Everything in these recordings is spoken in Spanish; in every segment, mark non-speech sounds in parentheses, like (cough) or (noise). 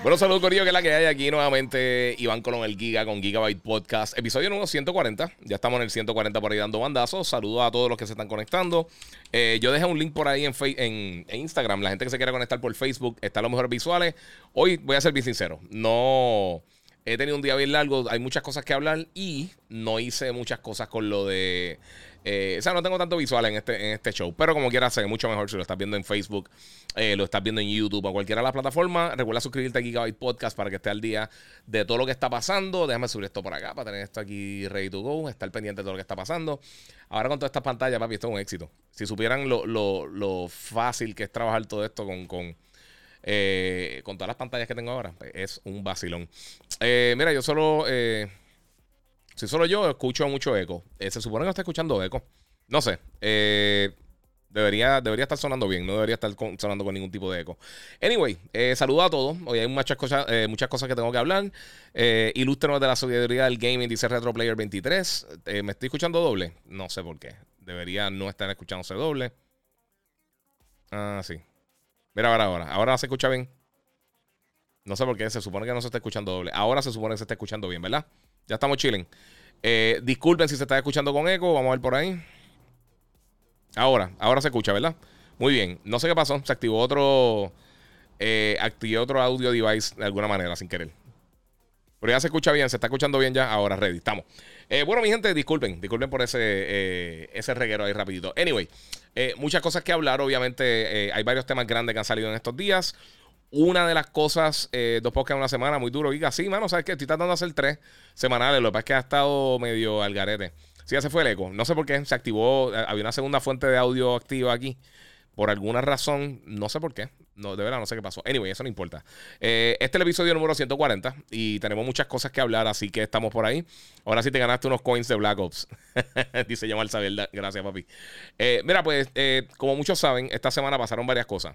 Bueno, saludos Corillo, que es la que hay aquí nuevamente. Iván Colón, el Giga con Gigabyte Podcast. Episodio número 140. Ya estamos en el 140 por ahí dando bandazos. Saludos a todos los que se están conectando. Eh, yo dejé un link por ahí en, en, en, Instagram. La gente que se quiera conectar por Facebook está los mejores visuales. Hoy voy a ser bien sincero. No he tenido un día bien largo. Hay muchas cosas que hablar y no hice muchas cosas con lo de eh, o sea, no tengo tanto visual en este, en este show, pero como quieras, se mucho mejor si lo estás viendo en Facebook, eh, lo estás viendo en YouTube o cualquiera de las plataformas. Recuerda suscribirte a Gigabyte Podcast para que esté al día de todo lo que está pasando. Déjame subir esto por acá para tener esto aquí ready to go, estar pendiente de todo lo que está pasando. Ahora con todas estas pantallas, papi, esto es un éxito. Si supieran lo, lo, lo fácil que es trabajar todo esto con, con eh, con todas las pantallas que tengo ahora, pues, es un vacilón. mira, yo solo si solo yo escucho mucho eco. Eh, se supone que no está escuchando eco. No sé. Eh, debería, debería estar sonando bien. No debería estar sonando con ningún tipo de eco. Anyway, eh, saludo a todos. Hoy hay muchas cosas, muchas cosas que tengo que hablar. Eh, ilústrenos de la solidaridad del gaming, dice RetroPlayer 23. ¿Me estoy escuchando doble? No sé por qué. Debería no estar escuchándose doble. Ah, sí. Mira, ahora, ahora. Ahora se escucha bien. No sé por qué. Se supone que no se está escuchando doble. Ahora se supone que se está escuchando bien, ¿verdad? Ya estamos chilling. Eh, disculpen si se está escuchando con eco. Vamos a ver por ahí. Ahora, ahora se escucha, ¿verdad? Muy bien. No sé qué pasó. Se activó otro. Eh, otro audio device de alguna manera, sin querer. Pero ya se escucha bien, se está escuchando bien ya. Ahora, ready, estamos. Eh, bueno, mi gente, disculpen, disculpen por ese, ese reguero ahí rapidito. Anyway, muchas cosas que hablar. Obviamente, hay varios temas grandes que han salido en estos días. Una de las cosas, eh, dos podcasts en una semana, muy duro. Diga, sí, mano, ¿sabes qué? Estoy tratando de hacer tres semanales. Lo que pasa es que ha estado medio al garete. Sí, ya se fue el eco. No sé por qué. Se activó. Eh, había una segunda fuente de audio activa aquí. Por alguna razón, no sé por qué. No, de verdad, no sé qué pasó. Anyway, eso no importa. Eh, este es el episodio número 140 y tenemos muchas cosas que hablar, así que estamos por ahí. Ahora sí te ganaste unos coins de Black Ops. (laughs) Dice Yamal Sabel. Gracias, papi. mira, pues, como muchos saben, esta semana pasaron varias cosas.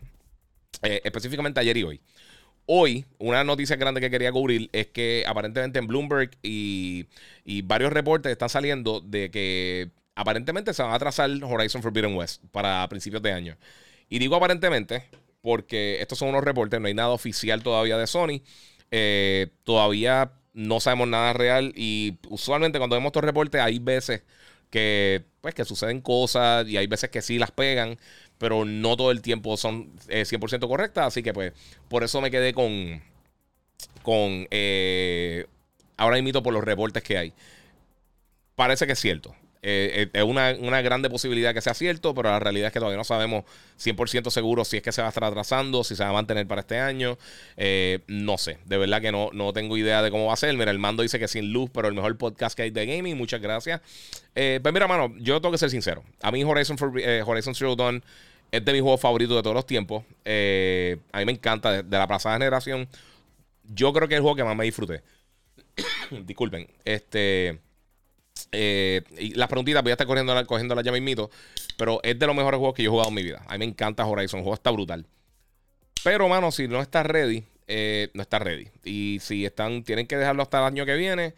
Eh, específicamente ayer y hoy. Hoy, una noticia grande que quería cubrir es que aparentemente en Bloomberg y, varios reportes están saliendo de que aparentemente se van a atrasar Horizon Forbidden West para principios de año. Y digo aparentemente porque estos son unos reportes, no hay nada oficial todavía de Sony. Eh, todavía no sabemos nada real y usualmente cuando vemos estos reportes hay veces que pues que suceden cosas y hay veces que sí las pegan pero no todo el tiempo son 100% eh, correctas. Así que pues por eso me quedé con, con eh, ahora imito por los reportes que hay. Parece que es cierto. Eh, es una, grande posibilidad que sea cierto, pero la realidad es que todavía no sabemos 100% seguro si es que se va a estar atrasando, si se va a mantener para este año. no sé, de verdad que no, no tengo idea de cómo va a ser. Mira, el mando dice que sin luz, pero el mejor podcast que hay de gaming. Muchas gracias. pues mira, mano, yo tengo que ser sincero. A mí Horizon, for, Horizon Dawn es de mis juegos favoritos de todos los tiempos. Eh, a mí me encanta. De, la pasada generación, yo creo que es el juego que más me disfruté. (coughs) Disculpen. Este. Eh, y las preguntitas voy a estar cogiendo, la, cogiendo la llave mito. Pero es de los mejores juegos que yo he jugado en mi vida. A mí me encanta Horizon. El juego está brutal. Pero, mano, si no está ready, eh, no está ready. Y si están, tienen que dejarlo hasta el año que viene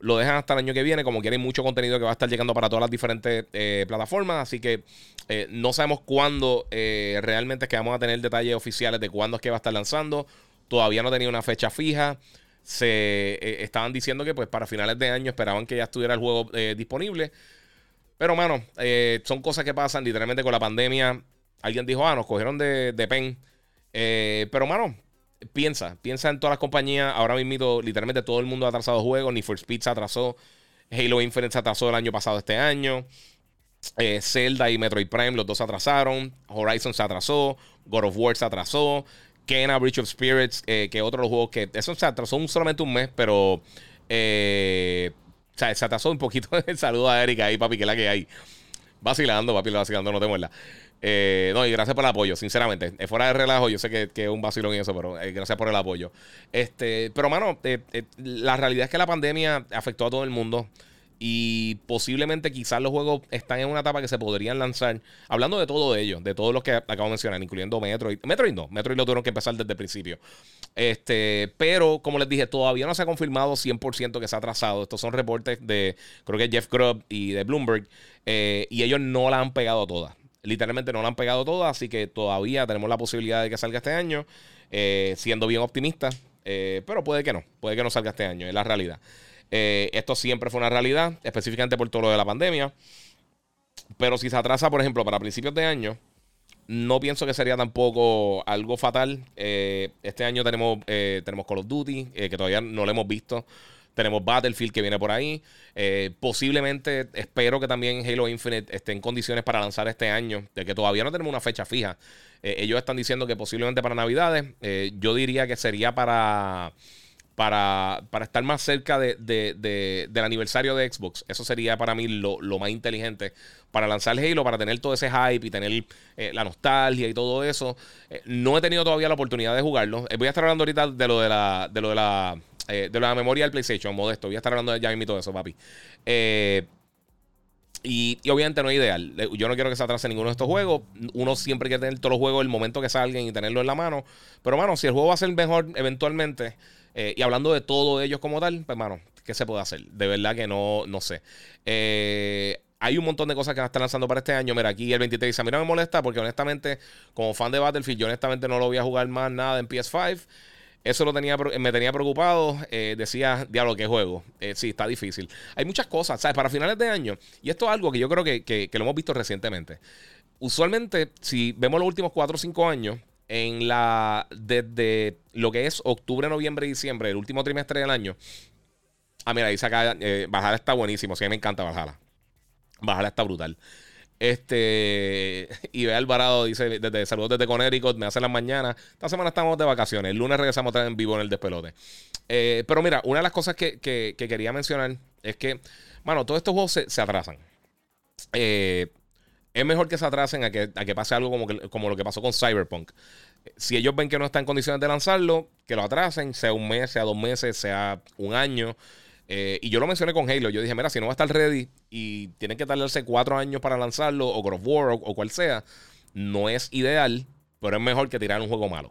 lo dejan hasta el año que viene, como quieren mucho contenido que va a estar llegando para todas las diferentes eh, plataformas. Así que eh, no sabemos cuándo eh, realmente es que vamos a tener detalles oficiales de cuándo es que va a estar lanzando. Todavía no tenía una fecha fija. Se estaban diciendo que pues para finales de año esperaban que ya estuviera el juego disponible. Pero, mano, son cosas que pasan literalmente con la pandemia. Alguien dijo, ah, nos cogieron de, de pen. pero, mano, piensa, piensa en todas las compañías. Ahora mismo, literalmente todo el mundo ha atrasado juegos. Ni for Speed se atrasó. Halo Infinite se atrasó el año pasado, este año. Eh, Zelda y Metroid Prime, los dos se atrasaron. Horizon se atrasó. God of War se atrasó. Kena, Breach of Spirits, eh, que otro de los juegos que. Eso se atrasó solamente un mes, pero. Eh, o sea, se atrasó un poquito. (laughs) el saludo a Erika ahí, papi, que la que hay. Vacilando, papi, vacilando, no te muerdas. Eh, no, y gracias por el apoyo, sinceramente. Es fuera de relajo, yo sé que, es un vacilón y eso, pero eh, gracias por el apoyo. Este, pero, mano, eh, la realidad es que la pandemia afectó a todo el mundo. Y posiblemente quizás los juegos están en una etapa que se podrían lanzar. Hablando de todo ello, de todos los que acabo de mencionar, incluyendo Metroid. Metroid no, Metroid lo tuvieron que empezar desde el principio. Este, pero como les dije, todavía no se ha confirmado 100% que se ha atrasado. Estos son reportes de, creo que Jeff Grubb y de Bloomberg. y ellos no la han pegado todas. Literalmente no la han pegado todas, así que todavía tenemos la posibilidad de que salga este año, eh, siendo bien optimista. Eh, pero puede que no, puede que no salga este año, es la realidad. Eh, esto siempre fue una realidad, específicamente por todo lo de la pandemia. Pero si se atrasa, por ejemplo, para principios de año, no pienso que sería tampoco algo fatal. este año tenemos, tenemos Call of Duty, que todavía no lo hemos visto. Tenemos Battlefield que viene por ahí. Eh, posiblemente espero que también Halo Infinite esté en condiciones para lanzar este año, de que todavía no tenemos una fecha fija. Eh, ellos están diciendo que posiblemente para Navidades. Eh, yo diría que sería para, para, para estar más cerca de, del aniversario de Xbox. Eso sería para mí lo, más inteligente para lanzar Halo, para tener todo ese hype y tener la nostalgia y todo eso. no he tenido todavía la oportunidad de jugarlo. voy a estar hablando ahorita de lo de la, de lo de la eh, de la memoria del PlayStation, modesto. Voy a estar hablando de ya y todo eso, papi. Eh, y, obviamente no es ideal. Yo no quiero que se atrase ninguno de estos juegos. Uno siempre quiere tener todos los juegos el momento que salgan y tenerlo en la mano. Pero, mano, si el juego va a ser mejor eventualmente, eh, y hablando de todo ellos como tal, pues, mano, ¿qué se puede hacer? De verdad que no, no sé. hay un montón de cosas que van a estar lanzando para este año. Mira, aquí el 23 dice: A mí no me molesta porque, honestamente, como fan de Battlefield, yo honestamente no lo voy a jugar más nada en PS5. Eso lo tenía, me tenía preocupado. Eh, decía, diablo, qué juego. Eh, sí, está difícil. Hay muchas cosas, ¿sabes? Para finales de año. Y esto es algo que yo creo que, lo hemos visto recientemente. Usualmente, si vemos los últimos 4 o 5 años, en la desde lo que es octubre, noviembre y diciembre, el último trimestre del año. Ah, mira, dice acá, eh, Bajala está buenísimo. Sí, me encanta Bajala. Bajala está brutal. Este, (laughs) ve Alvarado dice: desde saludos desde Connecticut, me hace las mañanas. Esta semana estamos de vacaciones. El lunes regresamos a en vivo en el despelote. Eh, pero mira, una de las cosas que, quería mencionar es que, bueno, todos estos juegos se, atrasan. Eh, es mejor que se atrasen a que, a que pase algo como, como lo que pasó con Cyberpunk. Si ellos ven que no está en condiciones de lanzarlo, que lo atrasen, sea un mes, sea dos meses, sea un año. Eh, y yo lo mencioné con Halo. Yo dije, mira, si no va a estar ready y tienen que tardarse cuatro años para lanzarlo, o God of War, o, cual sea, no es ideal, pero es mejor que tirar un juego malo.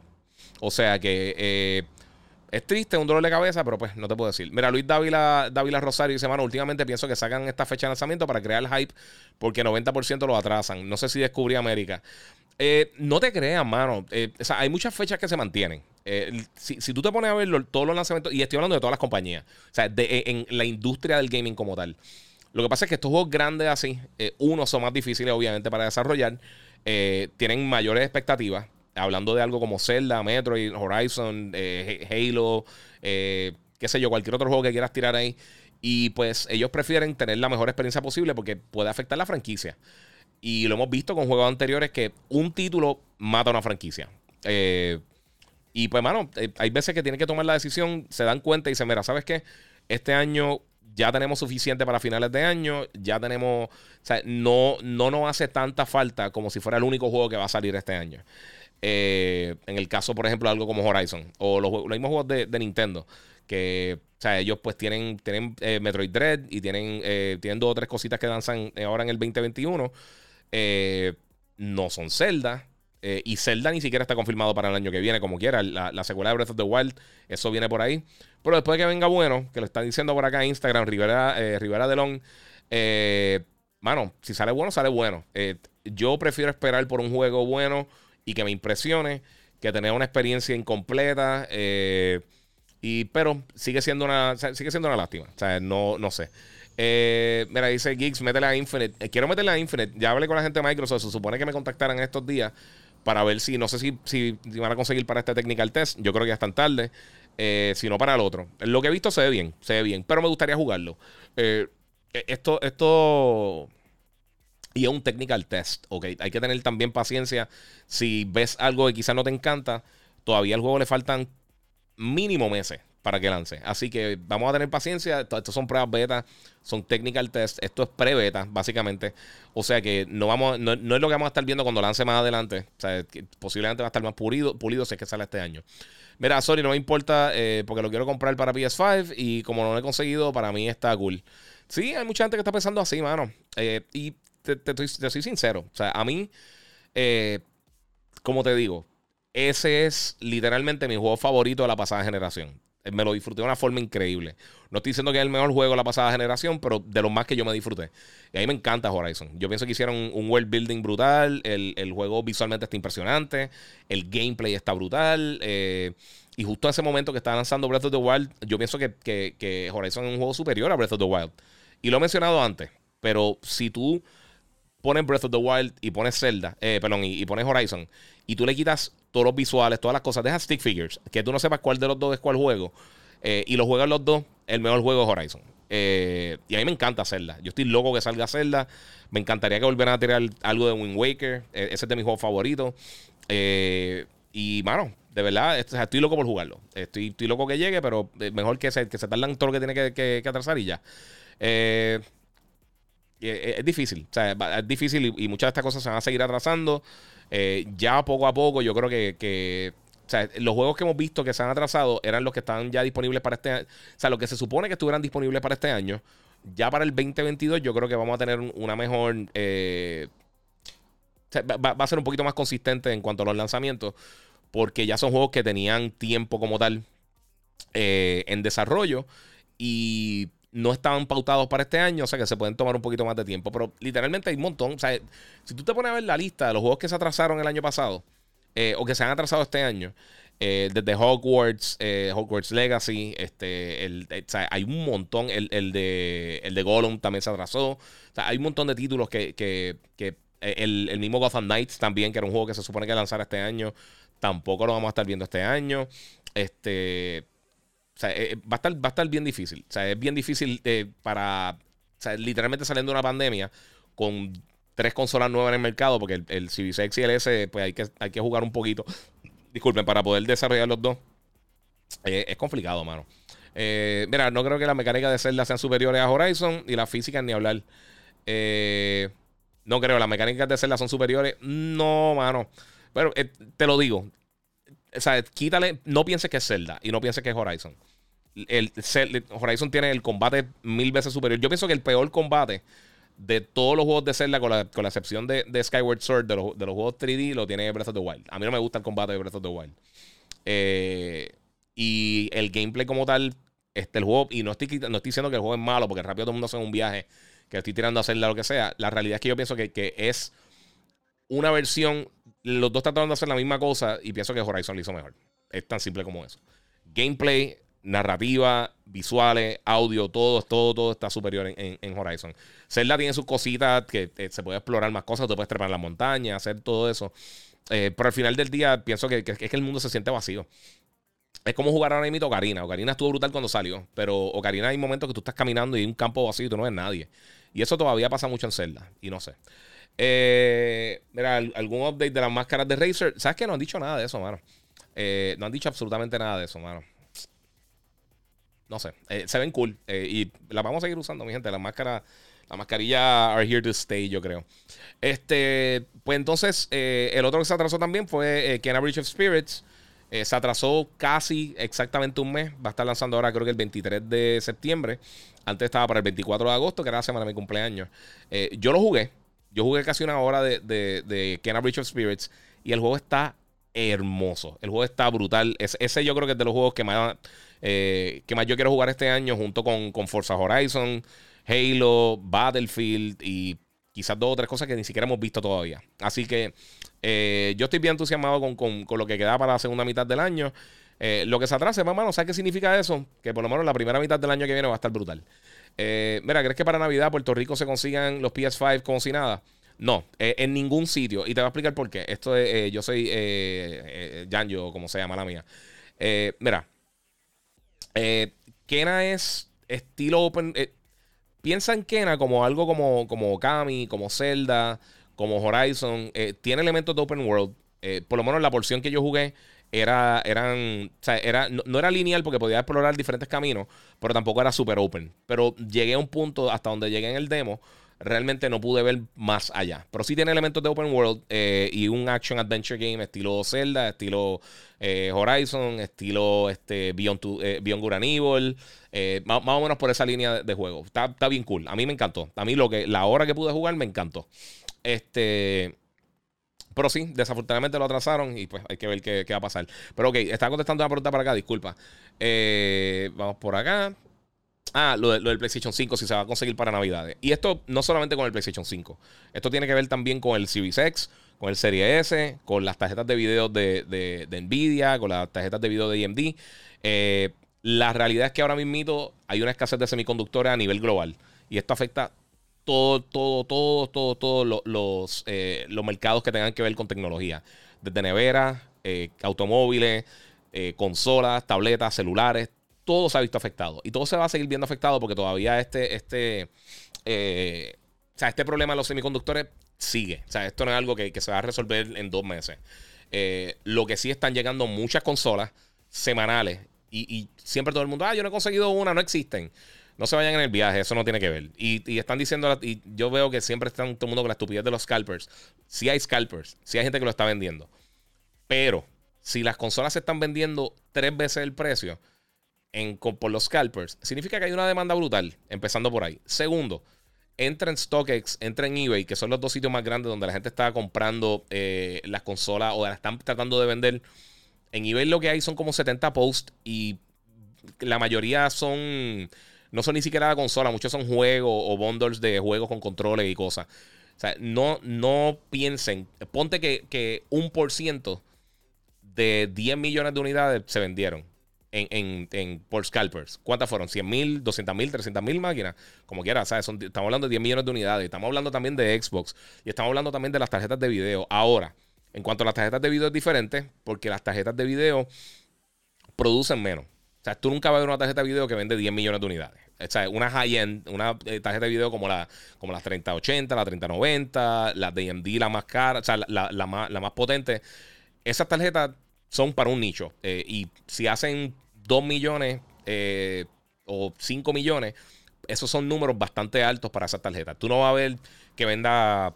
O sea que eh, es triste, un dolor de cabeza, pero pues no te puedo decir. Mira, Luis Dávila, Dávila Rosario dice, mano, últimamente pienso que sacan esta fecha de lanzamiento para crear hype porque 90% lo atrasan. No sé si descubrí América. Eh, no te creas, mano. o sea, hay muchas fechas que se mantienen. Eh, si, tú te pones a ver todos los lanzamientos, y estoy hablando de todas las compañías, o sea, de, en la industria del gaming como tal. Lo que pasa es que estos juegos grandes así, eh, uno, son más difíciles obviamente para desarrollar, eh, tienen mayores expectativas. Hablando de algo como Zelda, Metroid, Horizon, Halo, qué sé yo, cualquier otro juego que quieras tirar ahí. Y pues ellos prefieren tener la mejor experiencia posible porque puede afectar la franquicia. Y lo hemos visto con juegos anteriores que un título mata una franquicia. Eh, y pues, mano, eh, hay veces que tienen que tomar la decisión, se dan cuenta y dicen, mira, ¿sabes qué? Este año ya tenemos suficiente para finales de año, ya tenemos, o sea, no, no nos hace tanta falta como si fuera el único juego que va a salir este año. Eh, en el caso, por ejemplo, algo como Horizon o los, mismos juegos de, Nintendo, que, o sea, ellos pues tienen, tienen eh, Metroid Dread y tienen, tienen dos o tres cositas que danzan ahora en el 2021. No son Zelda. Eh, y Zelda ni siquiera está confirmado para el año que viene, como quiera. La, secuela de Breath of the Wild, eso viene por ahí. Pero después de que venga bueno, que lo están diciendo por acá en Instagram, Rivera, eh, Rivera Delon, eh, mano, si sale bueno, sale bueno. yo prefiero esperar por un juego bueno y que me impresione que tener una experiencia incompleta. y, pero sigue siendo una, sigue siendo una lástima. O sea, no, no sé. Mira, dice Geeks, métele a Infinite. quiero meterle a Infinite. Ya hablé con la gente de Microsoft. Se supone que me contactaran estos días para ver si, no sé si, si, van a conseguir para este technical test. Yo creo que ya están tarde. Eh, si no para el otro. Lo que he visto se ve bien, se ve bien, pero me gustaría jugarlo. Eh, esto, esto y es un technical test, ¿ok? Hay que tener también paciencia. Si ves algo que quizás no te encanta, todavía al juego le faltan mínimo meses para que lance. Así que vamos a tener paciencia. Estos son pruebas beta, son technical test. Esto es pre-beta, básicamente. O sea que no, vamos, no, es lo que vamos a estar viendo cuando lance más adelante. O sea, posiblemente va a estar más pulido, pulido si es que sale este año. Mira, sorry, no me importa eh, porque lo quiero comprar para PS5 y como no lo he conseguido, para mí está cool. Sí, hay mucha gente que está pensando así, mano. Eh, y te, te, soy sincero. O sea, a mí, eh, como te digo, ese es literalmente mi juego favorito de la pasada generación. Eh, me lo disfruté de una forma increíble. No estoy diciendo que es el mejor juego de la pasada generación, pero de los más que yo me disfruté. Y a mí me encanta Horizon. Yo pienso que hicieron un world building brutal. El, juego visualmente está impresionante. El gameplay está brutal. Eh, y justo a ese momento que está lanzando Breath of the Wild, yo pienso que, que, Horizon es un juego superior a Breath of the Wild. Y lo he mencionado antes. Pero si tú pones Breath of the Wild y pones Zelda, eh, perdón, y, pones Horizon, y tú le quitas todos los visuales, todas las cosas, dejas stick figures, que tú no sepas cuál de los dos es cuál juego, eh, y lo juegas los dos, el mejor juego es Horizon. Eh, y a mí me encanta Zelda. Yo estoy loco que salga Zelda. Me encantaría que volvieran a tirar algo de Wind Waker. ese es de mis juegos favoritos. y, mano, de verdad, estoy loco por jugarlo. Estoy, estoy loco que llegue, pero mejor que se, que se tardan todo lo que tiene que, que, atrasar y ya. Eh, eh, es, difícil, o sea, es difícil y, muchas de estas cosas se van a seguir atrasando. Eh, ya poco a poco, yo creo que, o sea, los juegos que hemos visto que se han atrasado eran los que están ya disponibles para este año. O sea, lo que se supone que estuvieran disponibles para este año. Ya para el 2022, yo creo que vamos a tener una mejor. Eh, va, a ser un poquito más consistente en cuanto a los lanzamientos. Porque ya son juegos que tenían tiempo como tal en desarrollo. Y no estaban pautados para este año, o sea que se pueden tomar un poquito más de tiempo. Pero literalmente hay un montón. O sea, si tú te pones a ver la lista de los juegos que se atrasaron el año pasado, eh, o que se han atrasado este año, eh, desde Hogwarts, eh, Hogwarts Legacy, este, el, hay un montón. El, de, el de Gollum también se atrasó. O sea, hay un montón de títulos que, que, que el, el, mismo Gotham Knights también, que era un juego que se supone que lanzara este año, tampoco lo vamos a estar viendo este año. Este o sea, eh, va, a estar, va a estar bien difícil. O sea, es bien difícil eh, para. O sea, literalmente saliendo de una pandemia con tres consolas nuevas en el mercado, porque el, el Series X y el S, pues hay que, hay que jugar un poquito. Disculpen, para poder desarrollar los dos. Eh, es complicado, mano. mira, no creo que las mecánicas de Zelda sean superiores a Horizon y las físicas ni hablar. no creo, las mecánicas de Zelda son superiores. No, mano. Pero te lo digo. O sea, quítale, no pienses que es Zelda y no pienses que es Horizon el, Horizon tiene el combate mil veces superior. Yo pienso que el peor combate de todos los juegos de Zelda, con la, con la excepción de, Skyward Sword, de los, de los, juegos 3D, lo tiene Breath of the Wild. A mí no me gusta el combate de Breath of the Wild. Eh, y el gameplay como tal, este, el juego, y no estoy, no estoy diciendo que el juego es malo, porque rápido todo el mundo hace un viaje, que estoy tirando a Zelda lo que sea. La realidad es que yo pienso que, que es una versión, los dos están tratando de hacer la misma cosa, y pienso que Horizon lo hizo mejor. Es tan simple como eso. Gameplay narrativa, visuales, audio, todo, todo, todo está superior en, Horizon. Zelda tiene sus cositas que eh, se puede explorar más cosas, tú puedes trepar en la montaña, hacer todo eso. Eh, pero al final del día pienso que, es que el mundo se siente vacío. Es como jugar ahora mismo Ocarina. Ocarina estuvo brutal cuando salió, pero Ocarina hay momentos que tú estás caminando y hay un campo vacío y tú no ves nadie. Y eso todavía pasa mucho en Zelda, y no sé. Eh, mira, algún update de las máscaras de Razer. ¿Sabes que no han dicho nada de eso, mano? no han dicho absolutamente nada de eso, mano no sé, eh, se ven cool. Eh, y las vamos a seguir usando, mi gente. Las máscaras, la mascarilla are here to stay, yo creo. Este, pues entonces, eh, el otro que se atrasó también fue Kena Bridge of Spirits. se atrasó casi exactamente un mes. Va a estar lanzando ahora, creo que el 23 de septiembre. Antes estaba para el 24 de agosto, que era la semana de mi cumpleaños. yo lo jugué. Yo jugué casi una hora de, de, de Kena Bridge of Spirits. Y el juego está hermoso. El juego está brutal. ese yo creo que es de los juegos que más eh, que más yo quiero jugar este año junto con, con Forza Horizon, Halo, Battlefield y quizás dos o tres cosas que ni siquiera hemos visto todavía. Así que eh, yo estoy bien entusiasmado con, lo que queda para la segunda mitad del año. Eh, lo que se atrase, mamá, ¿sabes qué significa eso? Que por lo menos la primera mitad del año que viene va a estar brutal. Mira, ¿crees que para Navidad Puerto Rico se consigan los PS5 como si nada? No, en ningún sitio. Y te voy a explicar por qué. Esto es, yo soy Janjo, como se llama la mía. mira, eh, Kena es estilo open. Eh, piensa en Kena como algo como, como Kami, como Zelda, como Horizon. Eh, tiene elementos de open world. por lo menos la porción que yo jugué era, eran, era, no, era lineal porque podía explorar diferentes caminos, pero tampoco era super open. Pero llegué a un punto hasta donde llegué en el demo, realmente no pude ver más allá. Pero sí tiene elementos de open world eh, y un action adventure game estilo Zelda, estilo eh, Horizon, estilo este, Beyond, eh, Beyond Good and Evil, más, o menos por esa línea de, juego. Está, está, bien cool. A mí me encantó. A mí lo que, la hora que pude jugar me encantó. Este. Pero sí, desafortunadamente lo atrasaron y pues hay que ver qué, va a pasar. Pero ok, estaba contestando una pregunta para acá, disculpa. Eh, vamos por acá. Ah, lo, del PlayStation 5, si se va a conseguir para Navidades. Y esto no solamente con el PlayStation 5. Esto tiene que ver también con el Series X, con el Serie S, con las tarjetas de video de, Nvidia, con las tarjetas de video de AMD. Eh, la realidad es que ahora mismo hay una escasez de semiconductores a nivel global. Y esto afecta todo, todo, todo, todo, todos los, eh, los mercados que tengan que ver con tecnología. Desde neveras, eh, automóviles, eh, consolas, tabletas, celulares, todo se ha visto afectado. Y todo se va a seguir viendo afectado porque todavía este, este, o sea, este problema de los semiconductores sigue. O sea, esto no es algo que, se va a resolver en dos meses. lo que sí están llegando muchas consolas semanales y, y, siempre todo el mundo, ah, yo no he conseguido una, no existen. No se vayan en el viaje, eso no tiene que ver. Y, están diciendo, y yo veo que siempre están todo el mundo con la estupidez de los scalpers. Si hay scalpers, si hay gente que lo está vendiendo. Pero si las consolas se están vendiendo tres veces el precio en, por los scalpers, significa que hay una demanda brutal, empezando por ahí. Segundo, entra en StockX, entra en eBay, que son los dos sitios más grandes donde la gente está comprando eh, las consolas o las están tratando de vender. En eBay lo que hay son como 70 posts y la mayoría son no son ni siquiera la consola, muchos son juegos o bundles de juegos con controles y cosas. O sea, no, no piensen, ponte que, un por ciento de 10 millones de unidades se vendieron en, en, por scalpers. ¿Cuántas fueron? ¿100 mil, 200 mil, 300 mil máquinas? Como quiera, ¿sabes? estamos hablando de 10 millones de unidades. Estamos hablando también de Xbox. Y estamos hablando también de las tarjetas de video. Ahora, en cuanto a las tarjetas de video es diferente, porque las tarjetas de video producen menos. O sea, tú nunca vas a ver una tarjeta de video que vende 10 millones de unidades. O sea, una high-end, una eh, tarjeta de video como, la, como las 3080, la 3090, la AMD, la más cara, o sea, la, más, potente. Esas tarjetas son para un nicho. Eh, y si hacen 2 millones eh, o 5 millones, esos son números bastante altos para esas tarjetas. Tú no vas a ver que venda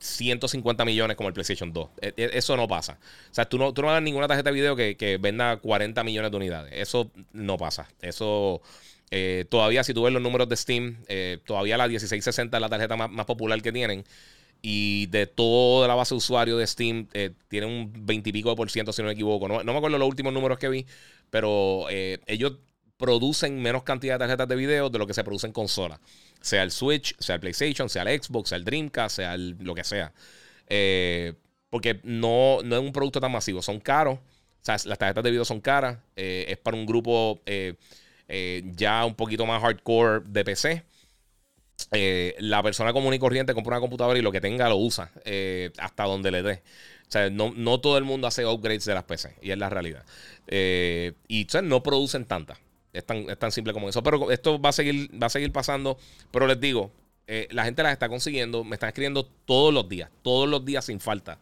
150 millones como el PlayStation 2. E, e, eso no pasa. O sea, tú no, tú no vas a ver ninguna tarjeta de video que, venda 40 millones de unidades. Eso no pasa. Eso. Eh, todavía, si tú ves los números de Steam, eh, todavía la 1660 es la tarjeta más, popular que tienen. Y de toda la base de usuario de Steam, eh, tiene un 20 y pico de por ciento, si no me equivoco. No, no me acuerdo los últimos números que vi, pero ellos producen menos cantidad de tarjetas de video de lo que se produce en consola. Sea el Switch, sea el PlayStation, sea el Xbox, sea el Dreamcast, sea lo que sea. Eh, porque no, no es un producto tan masivo. Son caros. O sea, las tarjetas de video son caras. Eh, es para un grupo eh, ya un poquito más hardcore de PC. la persona común y corriente compra una computadora y lo que tenga lo usa hasta donde le dé. O sea, no, no, todo el mundo hace upgrades de las PC y es la realidad. y o no producen tantas. Es tan, simple como eso. Pero esto va a seguir, va a seguir pasando. Pero les digo, eh, la gente las está consiguiendo. Me están escribiendo todos los días. Todos los días sin falta.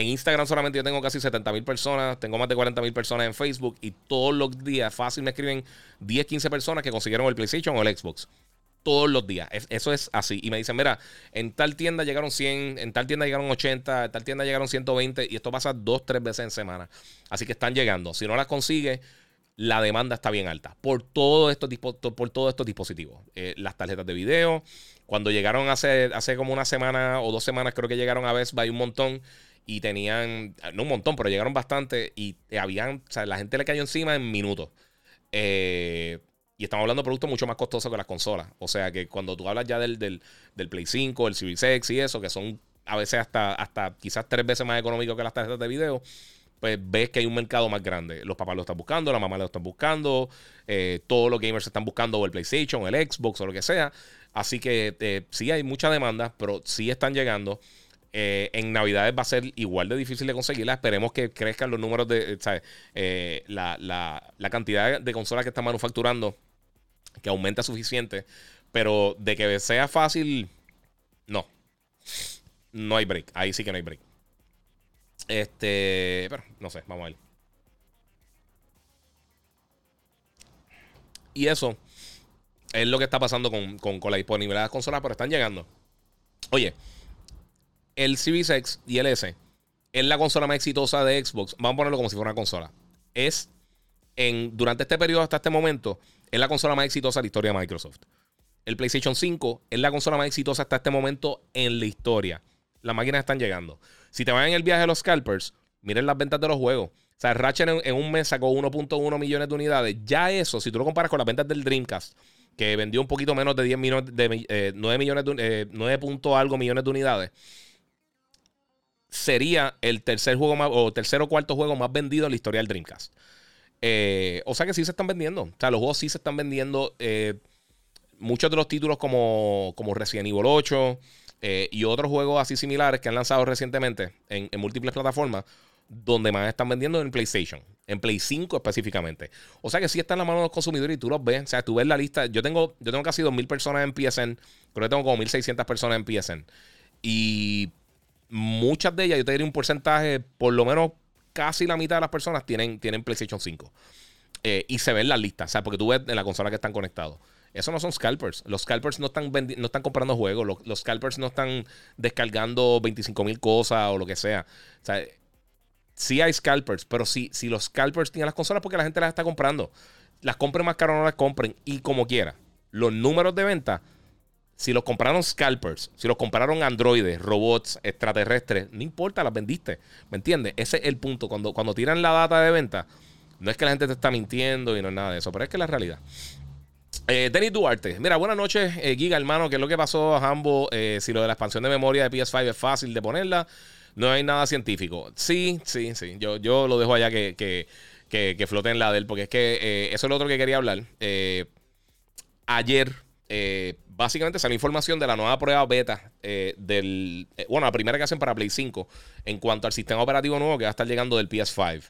En Instagram solamente yo tengo casi 70 mil personas. Tengo más de 40 mil personas en Facebook. Y todos los días fácil me escriben 10, 15 personas que consiguieron el PlayStation o el Xbox. Todos los días. eso es así. Y me dicen, mira, en tal tienda llegaron 100, en tal tienda llegaron 80, en tal tienda llegaron 120. Y esto pasa dos, tres veces en semana. Así que están llegando. Si no las consigue la demanda está bien alta por, todo estos, por todos estos dispositivos. Eh, las tarjetas de video, cuando llegaron hace, hace como una semana o dos semanas, creo que llegaron a Best Buy un montón y tenían, no un montón, pero llegaron bastante y habían, o sea, la gente le cayó encima en minutos. Eh, y estamos hablando de productos mucho más costosos que las consolas. O sea que cuando tú hablas ya del, del, del Play 5, el Series X y eso, que son a veces hasta, hasta quizás tres veces más económicos que las tarjetas de video, pues ves que hay un mercado más grande. Los papás lo están buscando, la mamá lo están buscando, eh, todos los gamers están buscando el PlayStation, el Xbox o lo que sea. Así que eh, sí hay mucha demanda, pero sí están llegando. Eh, en Navidades va a ser igual de difícil de conseguirla. Esperemos que crezcan los números de eh, eh, la, la, la, cantidad de consolas que están manufacturando, que aumenta suficiente. Pero de que sea fácil, no. No hay break. Ahí sí que no hay break. Este, pero no sé, vamos a ver. Y eso es lo que está pasando con, con, con la disponibilidad de las consolas, pero están llegando. Oye, el Series y el S es la consola más exitosa de Xbox. Vamos a ponerlo como si fuera una consola. Es en, durante este periodo hasta este momento, es la consola más exitosa de la historia de Microsoft. El PlayStation 5 es la consola más exitosa hasta este momento en la historia. Las máquinas están llegando. Si te van en el viaje de los scalpers, miren las ventas de los juegos. O sea, Ratchet en, un mes sacó 1.1 millones de unidades. Ya eso, si tú lo comparas con las ventas del Dreamcast, que vendió un poquito menos de 10 millones, de 9 eh, millones de, 9 punto algo millones de unidades, sería el tercer juego más, o tercer o cuarto juego más vendido en la historia del Dreamcast. Eh, o sea que sí se están vendiendo. O sea, los juegos sí se están vendiendo. Eh, muchos de los títulos como, como Resident Evil 8 eh, y otros juegos así similares que han lanzado recientemente en, múltiples plataformas, donde más están vendiendo en PlayStation, en Play 5 específicamente. O sea que sí está en la mano de los consumidores y tú los ves. O sea, tú ves la lista. Yo tengo, yo tengo casi 2.000 personas en PSN, creo que tengo como 1.600 personas en PSN. Y muchas de ellas, yo te diría un porcentaje, por lo menos casi la mitad de las personas tienen, tienen PlayStation 5. Eh, y se ven las listas, o sea, porque tú ves en la consola que están conectados. Eso no son scalpers. Los scalpers no están, no están comprando juegos. Los, scalpers no están descargando 25 mil cosas o lo que sea. O sea, sí hay scalpers, pero si, si los scalpers tienen las consolas porque la gente las está comprando. Las compren más caro o no las compren. Y como quiera. Los números de venta si los compraron scalpers, si los compraron androides, robots, extraterrestres, no importa, las vendiste. ¿Me entiendes? Ese es el punto. Cuando, cuando tiran la data de venta, no es que la gente te está mintiendo y no es nada de eso, pero es que es la realidad. Eh, Denis Duarte, mira, buenas noches, eh, Giga, hermano. ¿Qué es lo que pasó a Hambo? Eh, si lo de la expansión de memoria de PS5 es fácil de ponerla, no hay nada científico. Sí, sí, sí. Yo, yo lo dejo allá que, que, que, flote en la de él, porque es que eh, eso es lo otro que quería hablar. ayer básicamente salió información de la nueva prueba beta eh, del. Eh, bueno, la primera que hacen para Play 5 en cuanto al sistema operativo nuevo que va a estar llegando del PS5.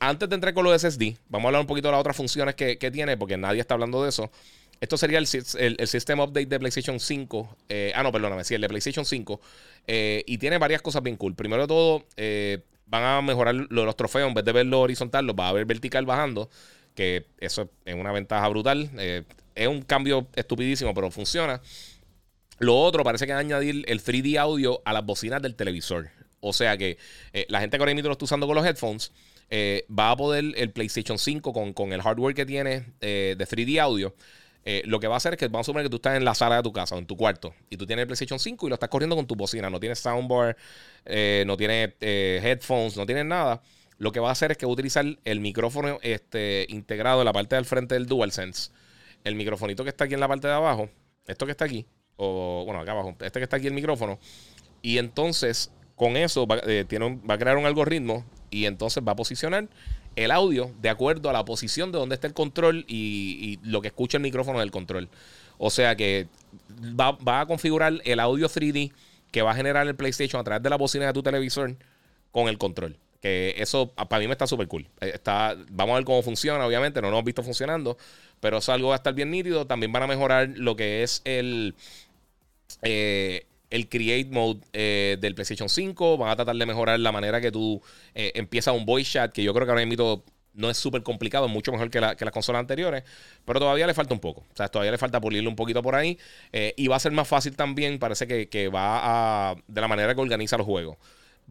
antes de entrar con los SSD, vamos a hablar un poquito de las otras funciones que, tiene, porque nadie está hablando de eso. Esto sería el, el, System Update de PlayStation 5. ah, no, perdóname, sí, el de PlayStation 5. y tiene varias cosas bien cool. Primero de todo, van a mejorar los trofeos. En vez de verlo horizontal, los va a ver vertical bajando que eso es una ventaja brutal. Eh, es un cambio estupidísimo, pero funciona. Lo otro, parece que añadir el 3D audio a las bocinas del televisor. O sea que eh, la gente que ahora mismo lo está usando con los headphones eh, va a poder el PlayStation 5 con, el hardware que tiene de 3D audio. lo que va a hacer es que vamos a suponer que tú estás en la sala de tu casa o en tu cuarto y tú tienes el PlayStation 5 y lo estás corriendo con tu bocina. No tienes soundbar, no tienes headphones, no tienes nada lo que va a hacer es que va a utilizar el micrófono este, integrado en la parte del frente del DualSense. El microfonito que está aquí en la parte de abajo. Esto que está aquí. O bueno, acá abajo. Este que está aquí el micrófono. Y entonces, con eso va, eh, tiene va a crear un algoritmo. Y entonces va a posicionar el audio de acuerdo a la posición de donde está el control y, lo que escucha el micrófono del control. O sea que va, va, a configurar el audio 3D que va a generar el PlayStation a través de la bocina de tu televisor con el control. Que eso para mí me está súper cool. Eh, está, vamos a ver cómo funciona, obviamente, no lo hemos visto funcionando, pero eso algo va a estar bien nítido. También van a mejorar lo que es el, eh, el Create Mode eh, del PlayStation 5. Van a tratar de mejorar la manera que tú empiezas un voice chat, que yo creo que ahora mismo no es súper complicado, es mucho mejor que, las consolas anteriores, pero todavía le falta un poco. O sea, todavía le falta pulirle un poquito por ahí. y va a ser más fácil también, parece que, que va a, de la manera que organiza los juegos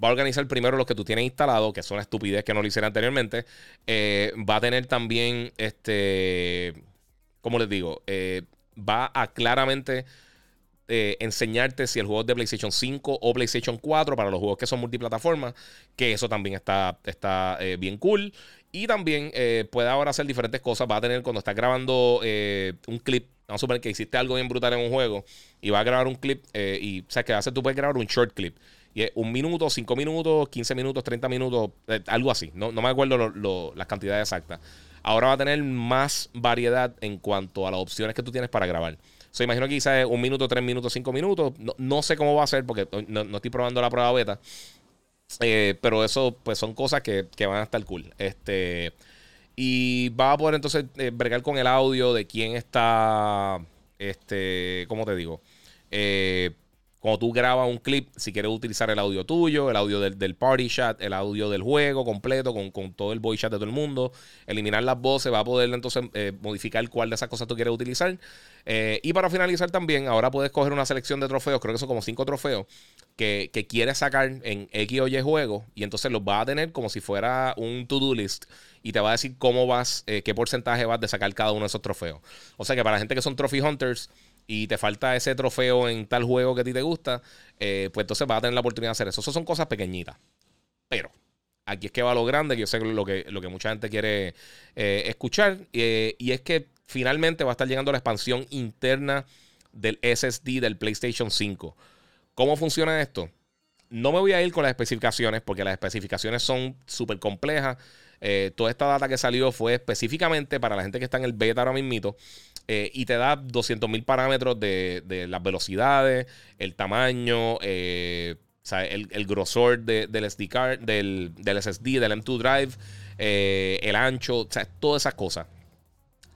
va a organizar primero los que tú tienes instalado, que son una estupidez que no lo hiciera anteriormente. Eh, va a tener también, este, ¿cómo les digo? Eh, va a claramente eh, enseñarte si el juego es de PlayStation 5 o PlayStation 4 para los juegos que son multiplataformas, que eso también está, está bien cool. Y también puede ahora hacer diferentes cosas. Va a tener cuando estás grabando un clip. Vamos a suponer que hiciste algo bien brutal en un juego y va a grabar un clip. y, o sea, que hace tú puedes grabar un short clip. Y es un minuto, cinco minutos, 15 minutos, 30 minutos, eh, algo así. No, me acuerdo las cantidades exactas. Ahora va a tener más variedad en cuanto a las opciones que tú tienes para grabar. So, imagino que quizás un minuto, tres minutos, cinco minutos. No, sé cómo va a ser porque no, estoy probando la prueba beta. Eh, pero eso, pues son cosas que, van a estar cool. Este. Y va a poder entonces eh, bregar con el audio de quién está. Este. ¿Cómo te digo? Eh Cuando tú grabas un clip, si quieres utilizar el audio tuyo, el audio del, party chat, el audio del juego completo, con, todo el voice chat de todo el mundo, eliminar las voces, va a poder entonces eh, modificar cuál de esas cosas tú quieres utilizar. Eh, y para finalizar también, ahora puedes coger una selección de trofeos, creo que son como cinco trofeos, que, quieres sacar en X o Y juego, y entonces los vas a tener como si fuera un to-do list, y te va a decir cómo vas, eh, qué porcentaje vas de sacar cada uno de esos trofeos. O sea que para la gente que son trophy hunters, y te falta ese trofeo en tal juego que a ti te gusta, eh, pues entonces vas a tener la oportunidad de hacer eso. Eso son cosas pequeñitas. Pero aquí es que va lo grande, que yo sé lo que, lo que mucha gente quiere eh, escuchar. Eh, y es que finalmente va a estar llegando la expansión interna del SSD del PlayStation 5. ¿Cómo funciona esto? No me voy a ir con las especificaciones porque las especificaciones son súper complejas. Toda esta data que salió fue específicamente para la gente que está en el beta ahora mismo eh, y te da 200.000 parámetros de, las velocidades, el tamaño, eh, el, grosor del, SD card, del, SSD, del M2 Drive, eh, el ancho, o sea, todas esas cosas.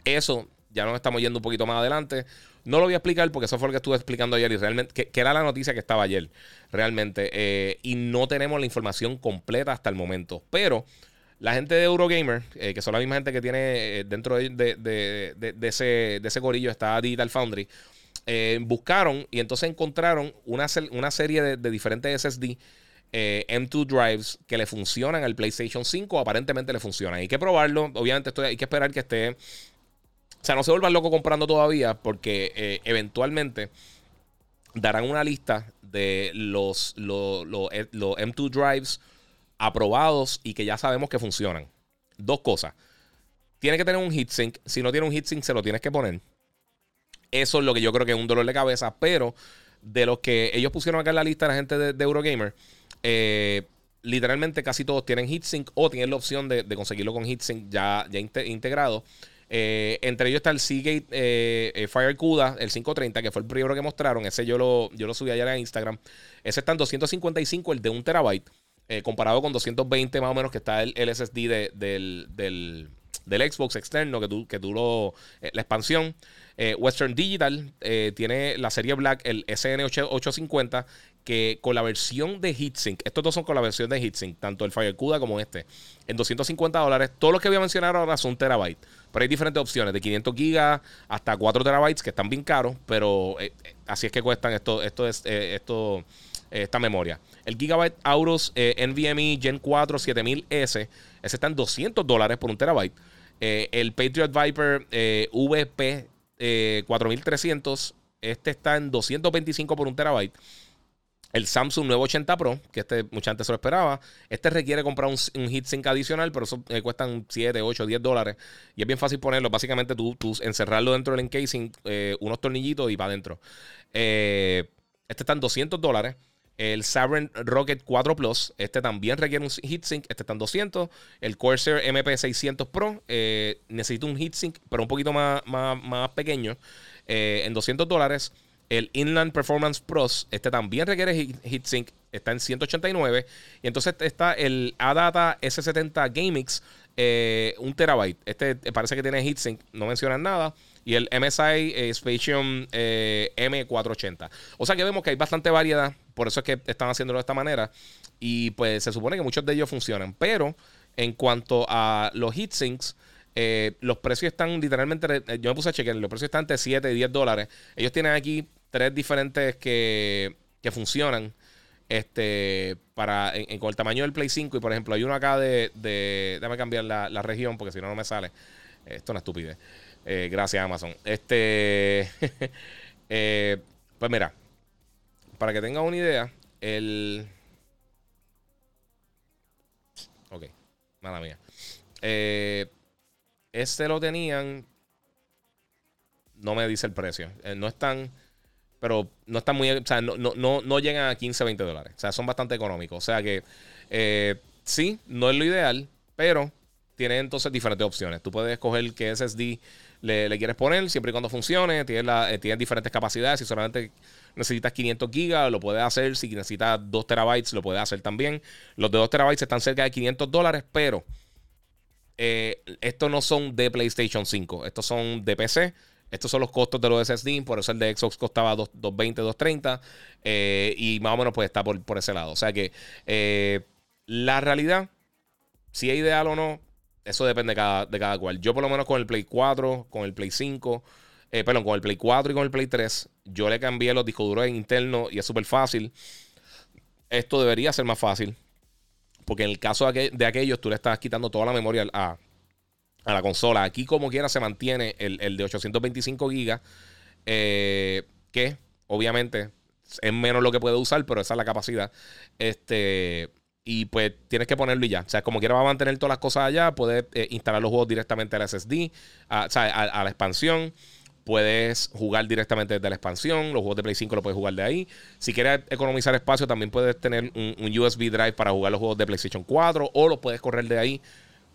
Eso ya nos estamos yendo un poquito más adelante. No lo voy a explicar porque eso fue lo que estuve explicando ayer y realmente, que, era la noticia que estaba ayer, realmente. y no tenemos la información completa hasta el momento. Pero la gente de Eurogamer, eh, que son la misma gente que tiene eh, dentro de, de, ese, de ese gorillo, está Digital Foundry, eh, buscaron y entonces encontraron una, una serie de, diferentes SSD M2 drives que le funcionan al PlayStation 5, aparentemente le funcionan. Hay que probarlo, obviamente esto hay que esperar que esté... O sea, no se vuelvan loco comprando todavía porque eventualmente darán una lista de los, los, los M2 drives aprobados y que ya sabemos que funcionan. Dos cosas. Tiene que tener un heatsink. Si no tiene un heatsink, se lo tienes que poner. Eso es lo que yo creo que es un dolor de cabeza. Pero de los que ellos pusieron acá en la lista, la gente de, Eurogamer, eh, literalmente casi todos tienen heatsink o tienen la opción de, conseguirlo con heatsink ya, ya integrado. Eh, entre ellos está el Seagate eh, Fire CUDA, el 530, que fue el primero que mostraron. Ese yo lo, subí ayer a Instagram. Ese está en 255, el de 1 terabyte. Eh, comparado con 220 más o menos que está el, SSD del, Xbox externo, que tú, que eh, la expansión. Eh, Western Digital tiene la serie Black, el SN850, que con la versión de Heatsink, estos dos son con la versión de Heatsink, tanto el FireCuda como este, en 250 dólares. Todos los que voy a mencionar ahora son terabytes, pero hay diferentes opciones, de 500 gigas hasta 4 terabytes, que están bien caros, pero así es que cuestan esto, esto, es, esto, esta memoria. El Gigabyte Aorus eh, NVMe Gen 4 7000S, ese está en 200 dólares por un terabyte. Eh, el Patriot Viper eh, VP 4300, este está en 225 por un terabyte. El Samsung 980 Pro, que este mucha gente se lo esperaba. Este requiere comprar un, un heatsink adicional, pero eso cuestan 7, 8, 10 dólares. Y es bien fácil ponerlo. Básicamente tú, tú encerrarlo dentro del encasing, unos tornillitos y para adentro. este está en 200 dólares. El Sovereign Rocket 4 Plus, este también requiere un heatsink, este está en 200. El Corsair MP600 Pro eh, necesita un heatsink, pero un poquito más, más, pequeño, eh, en 200 dólares. El Inland Performance Pros, este también requiere heatsink, está en 189. Y entonces está el ADATA S70 GameX, eh, un terabyte. Este parece que tiene heatsink, no mencionan nada y el MSI eh, Spatium eh, M480. O sea que vemos que hay bastante variedad, por eso es que están haciéndolo de esta manera. Y pues se supone que muchos de ellos funcionan. Pero en cuanto a los heatsinks, eh, los precios están literalmente, yo me puse a chequear, los precios están entre 7 y 10 dólares. Ellos tienen aquí tres diferentes que, que funcionan este para con el tamaño del Play 5 y por ejemplo hay uno acá de, de déjame cambiar la, la región porque si no no me sale esto es una estupidez eh, gracias, Amazon. Este. (laughs) Eh, pues mira, para que tengan una idea, el. Ok, mala mía. Eh, este lo tenían. No me dice el precio. no están. Pero no están muy. O sea, no, no, no, llegan a 15, 20 dólares. O sea, son bastante económicos. O sea que. sí, no es lo ideal. Pero tiene entonces diferentes opciones. Tú puedes escoger qué SSD le, quieres poner, siempre y cuando funcione. Tiene, la, eh, diferentes capacidades. Si solamente necesitas 500 gigas, lo puedes hacer. Si necesitas 2 terabytes, lo puedes hacer también. Los de 2 terabytes están cerca de 500 dólares, pero eh, estos no son de PlayStation 5. Estos son de PC. Estos son los costos de los SSD, por eso el de Xbox costaba 220, 230 eh, y más o menos pues está por, ese lado. O sea que la realidad, si es ideal o no, eso depende de cada, de cada cual. Yo por lo menos con el Play 4, con el Play 5, eh, perdón, con el Play 4 y con el Play 3, yo le cambié los discos duros internos y es súper fácil. Esto debería ser más fácil. Porque en el caso de, aquellos, tú le estás quitando toda la memoria a, la consola. Aquí, como quiera, se mantiene el, de 825 GB. Eh, que obviamente es menos lo que puede usar, pero esa es la capacidad. Este. Y pues tienes que ponerlo y ya. O sea, como quiera va a mantener todas las cosas allá. Puedes eh, instalar los juegos directamente al SSD, o sea, a, la expansión. Puedes jugar directamente desde la expansión. Los juegos de Play 5 lo puedes jugar de ahí. Si quieres economizar espacio, también puedes tener un, USB drive para jugar los juegos de PlayStation 4 o los puedes correr de ahí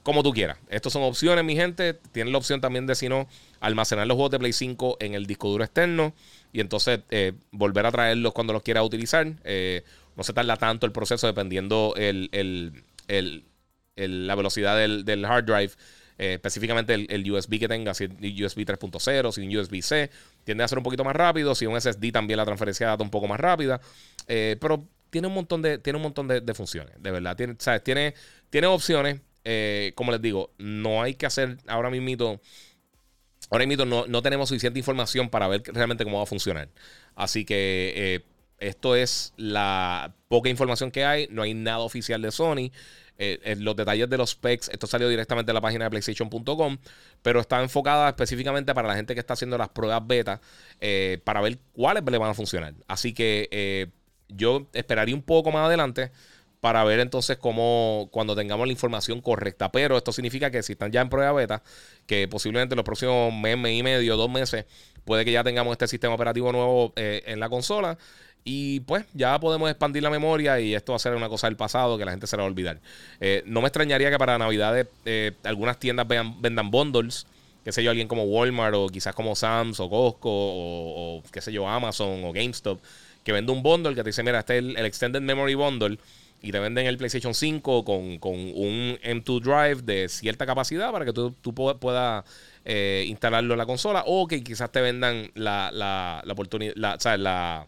como tú quieras. Estas son opciones, mi gente. Tienes la opción también de, si no, almacenar los juegos de Play 5 en el disco duro externo y entonces eh, volver a traerlos cuando los quieras utilizar. Eh, no se tarda tanto el proceso dependiendo la velocidad del hard drive. Eh, específicamente el, USB que tenga, si es USB 3.0, si es USB-C, tiende a ser un poquito más rápido. Si es un SSD, también la transferencia de datos un poco más rápida. Eh, pero tiene un montón de, tiene un montón de, funciones, de verdad. Tiene, ¿sabes? tiene opciones. Eh, como les digo, no hay que hacer ahora mismo. Ahora mismo no, no, tenemos suficiente información para ver realmente cómo va a funcionar. Así que esto es la poca información que hay. No hay nada oficial de Sony. Eh, los detalles de los specs, esto salió directamente de la página de PlayStation.com, pero está enfocada específicamente para la gente que está haciendo las pruebas beta eh, para ver cuáles le van a funcionar. Así que eh, yo esperaría un poco más adelante para ver entonces cómo cuando tengamos la información correcta. Pero esto significa que si están ya en prueba beta, que posiblemente los próximos mes, mes y medio, dos meses, puede que ya tengamos este sistema operativo nuevo en la consola. Y pues ya podemos expandir la memoria y esto va a ser una cosa del pasado que la gente se la va a olvidar. Eh, no me extrañaría que para Navidades eh, algunas tiendas vendan bundles, qué sé yo, alguien como Walmart o quizás como Sam's o Costco o, qué sé yo, Amazon o GameStop, que vende un bundle que te dice, mira, este es el, Extended Memory Bundle y te venden el PlayStation 5 con, un M2 Drive de cierta capacidad para que tú, puedas eh, instalarlo en la consola o que quizás te vendan la, la, la oportunidad, la, la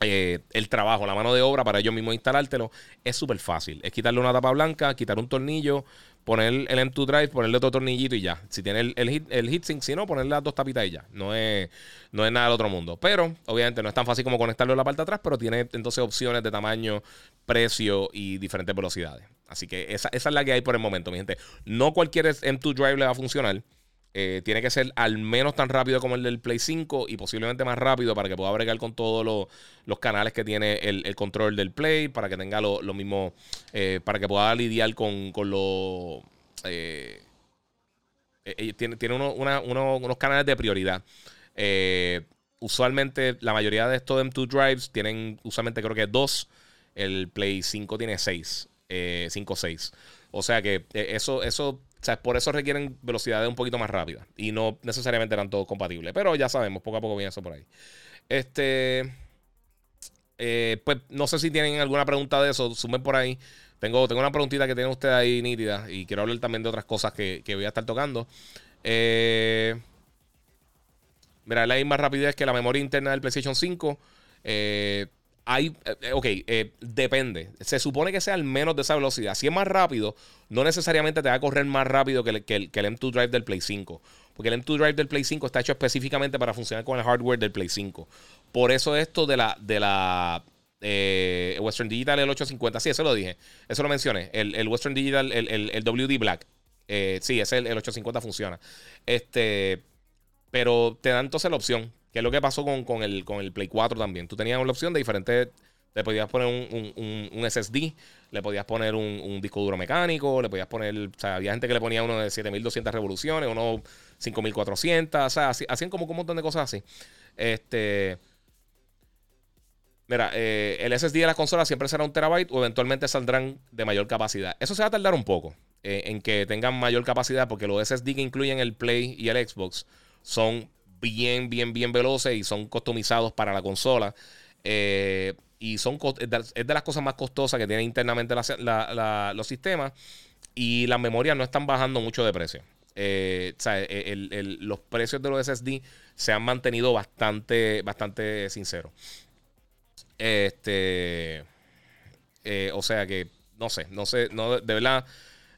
eh, el trabajo, la mano de obra para ellos mismos instalártelo es súper fácil. Es quitarle una tapa blanca, quitar un tornillo, poner el M2 Drive, ponerle otro tornillito y ya. Si tiene el, el, hit, el heatsink, si no, ponerle las dos tapitas y ya. No es, no es nada del otro mundo. Pero, obviamente, no es tan fácil como conectarlo en la parte de atrás, pero tiene entonces opciones de tamaño, precio y diferentes velocidades. Así que esa, esa es la que hay por el momento, mi gente. No cualquier M2 Drive le va a funcionar. Eh, tiene que ser al menos tan rápido como el del Play 5 y posiblemente más rápido para que pueda bregar con todos los canales que tiene el, control del Play, para que tenga lo, mismo, eh, para que pueda lidiar con, con los... Eh, tiene, tiene unos canales de prioridad. usualmente la mayoría de estos M2 Drives tienen usualmente creo que dos. El Play 5 tiene 6. 5 6. O sea que eso, eso o sea, por eso requieren velocidades un poquito más rápidas. Y no necesariamente eran todos compatibles. Pero ya sabemos, poco a poco viene eso por ahí. Este. Eh, pues no sé si tienen alguna pregunta de eso. Sumen por ahí. Tengo, tengo una preguntita que tienen ustedes ahí nítida. Y quiero hablar también de otras cosas que, voy a estar tocando. Eh, mira, la más rapidez que la memoria interna del PlayStation 5. Eh, hay, eh, ok, eh, depende. Se supone que sea al menos de esa velocidad. Si es más rápido, no necesariamente te va a correr más rápido que el, que el, M2 Drive del Play 5. Porque el M2 Drive del Play 5 está hecho específicamente para funcionar con el hardware del Play 5. Por eso esto de la, de la eh, Western Digital, el 850, sí, eso lo dije. Eso lo mencioné. El, Western Digital, el, el WD Black. sí, ese el, el 850 funciona. Este, pero te dan entonces la opción que es lo que pasó con, con, el, con el Play 4 también. Tú tenías la opción de diferentes. Le podías poner un, SSD, le podías poner un, disco duro mecánico, le podías poner. O sea, había gente que le ponía uno de 7200 revoluciones, uno 5400. O sea, hacían como un montón de cosas así. Este. Mira, eh, el SSD de las consolas siempre será un terabyte o eventualmente saldrán de mayor capacidad. Eso se va a tardar un poco eh, en que tengan mayor capacidad porque los SSD que incluyen el Play y el Xbox son bien, bien, bien veloces y son customizados para la consola. Eh, y son es de, las cosas más costosas que tienen internamente los sistemas. Y las memorias no están bajando mucho de precio. eh, o sea, los precios de los SSD se han mantenido bastante, bastante sinceros. Este, eh, o sea que, no sé, no sé, no, de verdad,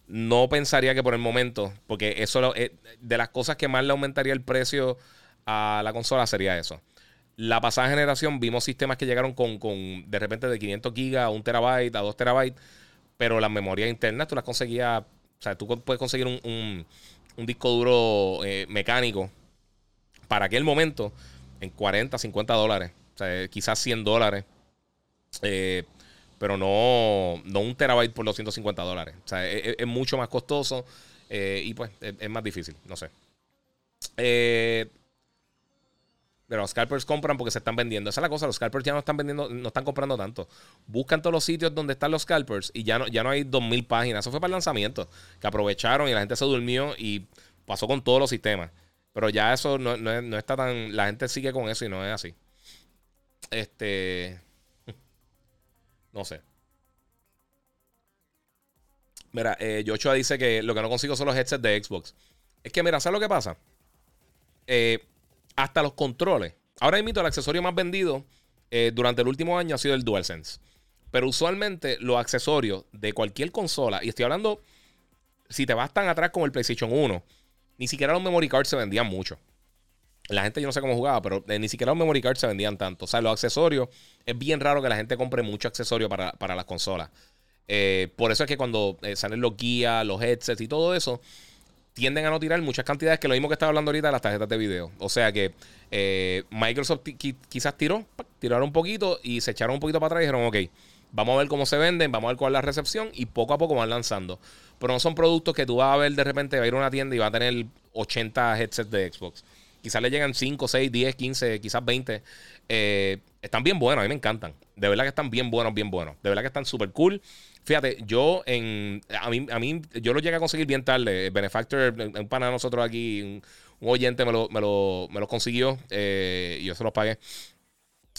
no pensaría que por el momento, porque eso eh, de las cosas que más le aumentaría el precio a la consola sería eso. La pasada generación vimos sistemas que llegaron con, con de repente de 500 gigas a 1 terabyte, a 2 terabytes, pero las memorias internas tú las conseguías, o sea, tú puedes conseguir un, un, disco duro eh, mecánico para aquel momento en 40, 50 dólares, o sea, quizás 100 dólares. Eh, pero no, no un terabyte por los 150 dólares. O sea, es, mucho más costoso eh, y pues es, más difícil, no sé. Eh, pero los scalpers compran porque se están vendiendo. Esa es la cosa, los scalpers ya no están vendiendo, no están comprando tanto. Buscan todos los sitios donde están los scalpers y ya no, ya no hay 2000 páginas. Eso fue para el lanzamiento, que aprovecharon y la gente se durmió y pasó con todos los sistemas. Pero ya eso no, no está tan. La gente sigue con eso y no es así. Este. (laughs) No sé. Mira, eh, Joshua dice que lo que no consigo son los headsets de Xbox. Es que, mira, ¿sabes lo que pasa? Eh, hasta los controles. Ahora mismo el accesorio más vendido eh, durante el último año ha sido el DualSense. Pero usualmente los accesorios de cualquier consola, y estoy hablando, si te vas tan atrás como el PlayStation 1, ni siquiera los memory cards se vendían mucho. La gente yo no sé cómo jugaba, pero ni siquiera los memory cards se vendían tanto. O sea, los accesorios, es bien raro que la gente compre mucho accesorio para, las consolas. Eh, por eso es que cuando eh, salen los guías, los headsets y todo eso, tienden a no tirar muchas cantidades, que lo mismo que estaba hablando ahorita de las tarjetas de video. O sea que eh, Microsoft quizás tiró, tiraron un poquito y se echaron un poquito para atrás y dijeron, ok, vamos a ver cómo se venden, vamos a ver cuál es la recepción y poco a poco van lanzando. Pero no son productos que tú vas a ver de repente, va a ir a una tienda y va a tener 80 headsets de Xbox. Quizás le llegan 5, 6, 10, 15, quizás 20. Eh, están bien buenos, a mí me encantan. De verdad que están bien buenos, bien buenos. De verdad que están súper cool. Fíjate, yo en. A mí, a mí, yo lo llegué a conseguir bien tarde. Benefactor, un pana de nosotros aquí, un, oyente me lo, me lo, me lo consiguió eh, y yo se los pagué.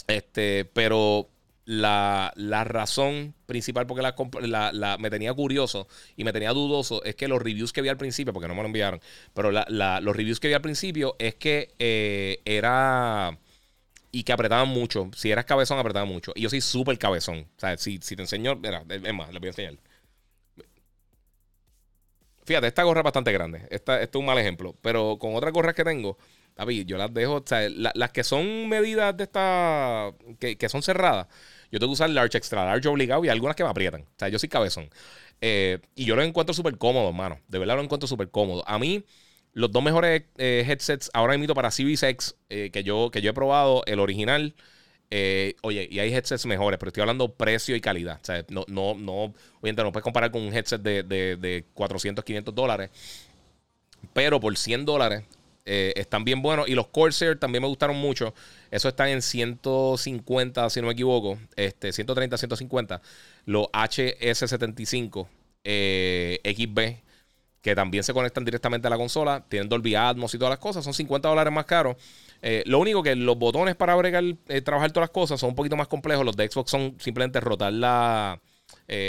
Este, pero la, razón principal porque la, me tenía curioso y me tenía dudoso es que los reviews que vi al principio, porque no me lo enviaron, pero los reviews que vi al principio es que eh, era... Y que apretaban mucho. Si eras cabezón, apretaban mucho. Y yo soy súper cabezón. O sea, si, te enseño... Mira, es más, les voy a enseñar. Fíjate, esta gorra es bastante grande. Esta, este es un mal ejemplo. Pero con otras gorras que tengo, David, yo las dejo. O sea, las que son medidas de esta. Que, que son cerradas yo tengo que usar large, extra large obligado y algunas que me aprietan. O sea, yo soy cabezón. Eh, y yo lo encuentro súper cómodo, hermano. De verdad lo encuentro súper cómodo. A mí, los dos mejores eh, headsets ahora mismo para Series X eh, que, yo, que yo he probado, el original. oye, y hay headsets mejores, pero estoy hablando precio y calidad. O sea, no, no, no, oye, no puedes comparar con un headset de, de, de 400, 500 dólares. Pero por 100 dólares están bien buenos. Y los Corsair también me gustaron mucho. Eso están en 150, si no me equivoco. Este, 130, 150. Los HS75 eh, XB, que también se conectan directamente a la consola. Tienen Dolby Atmos y todas las cosas. Son 50 dólares más caros. Eh, lo único que los botones para bregar, eh, trabajar todas las cosas son un poquito más complejos. Los de Xbox son simplemente rotar la,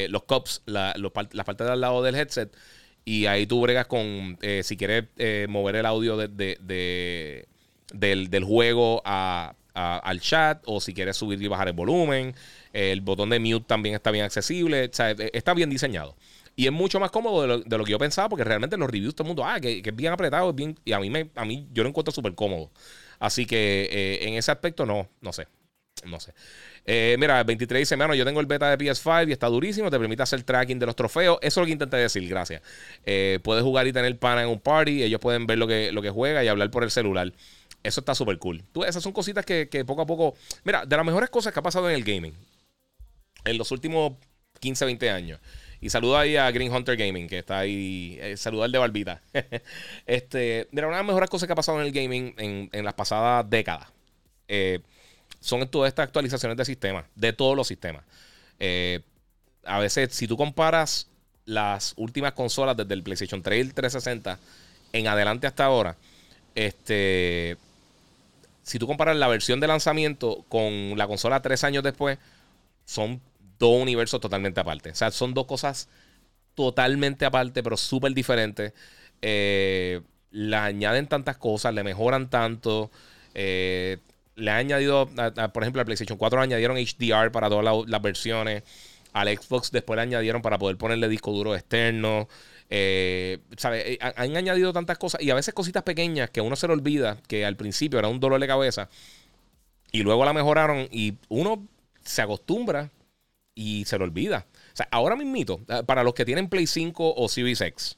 los cups, la, la parte de al lado del headset. Y ahí tú bregas con, si quieres mover el audio de del, juego al chat o si quieres subir y bajar el volumen. El botón de mute también está bien accesible. E, está bien diseñado. Y es mucho más cómodo de lo, que yo pensaba, porque realmente en los reviews todo el mundo, ah, que, es bien apretado, bien, y a mí, me, a mí yo lo encuentro súper cómodo. Así que eh, en ese aspecto no, no sé. No sé. Eh, mira, el 23 dice, mano, yo tengo el beta de PS5 y está durísimo, te permite hacer tracking de los trofeos. Eso es lo que intenté decir, gracias. Eh, puedes jugar y tener pana en un party, ellos pueden ver lo que, lo que juega y hablar por el celular. Eso está súper cool. Tú, esas son cositas que, poco a poco. Mira, de las mejores cosas que ha pasado en el gaming en los últimos 15, 20 años. Y saludo ahí a Green Hunter Gaming, que está ahí. Eh, saludar de Barbita. (laughs) este, mira, una de las mejores cosas que ha pasado en el gaming en, las pasadas décadas eh, son todas estas actualizaciones de sistemas, de todos los sistemas. Eh, a veces, si tú comparas las últimas consolas desde el PlayStation 3 y el 360 en adelante hasta ahora, este, si tú comparas la versión de lanzamiento con la consola tres años después, son dos universos totalmente aparte. O sea, son dos cosas totalmente aparte, pero súper diferentes. le añaden tantas cosas, le mejoran tanto. le han añadido, por ejemplo, a PlayStation 4 añadieron HDR para todas las versiones. Al Xbox después le añadieron para poder ponerle disco duro externo. Eh, eh Han añadido tantas cosas y a veces cositas pequeñas que uno se le olvida que al principio era un dolor de cabeza y luego la mejoraron y uno se acostumbra y se lo olvida. O sea, ahora mismito, eh, para los que tienen Play 5 o Series X,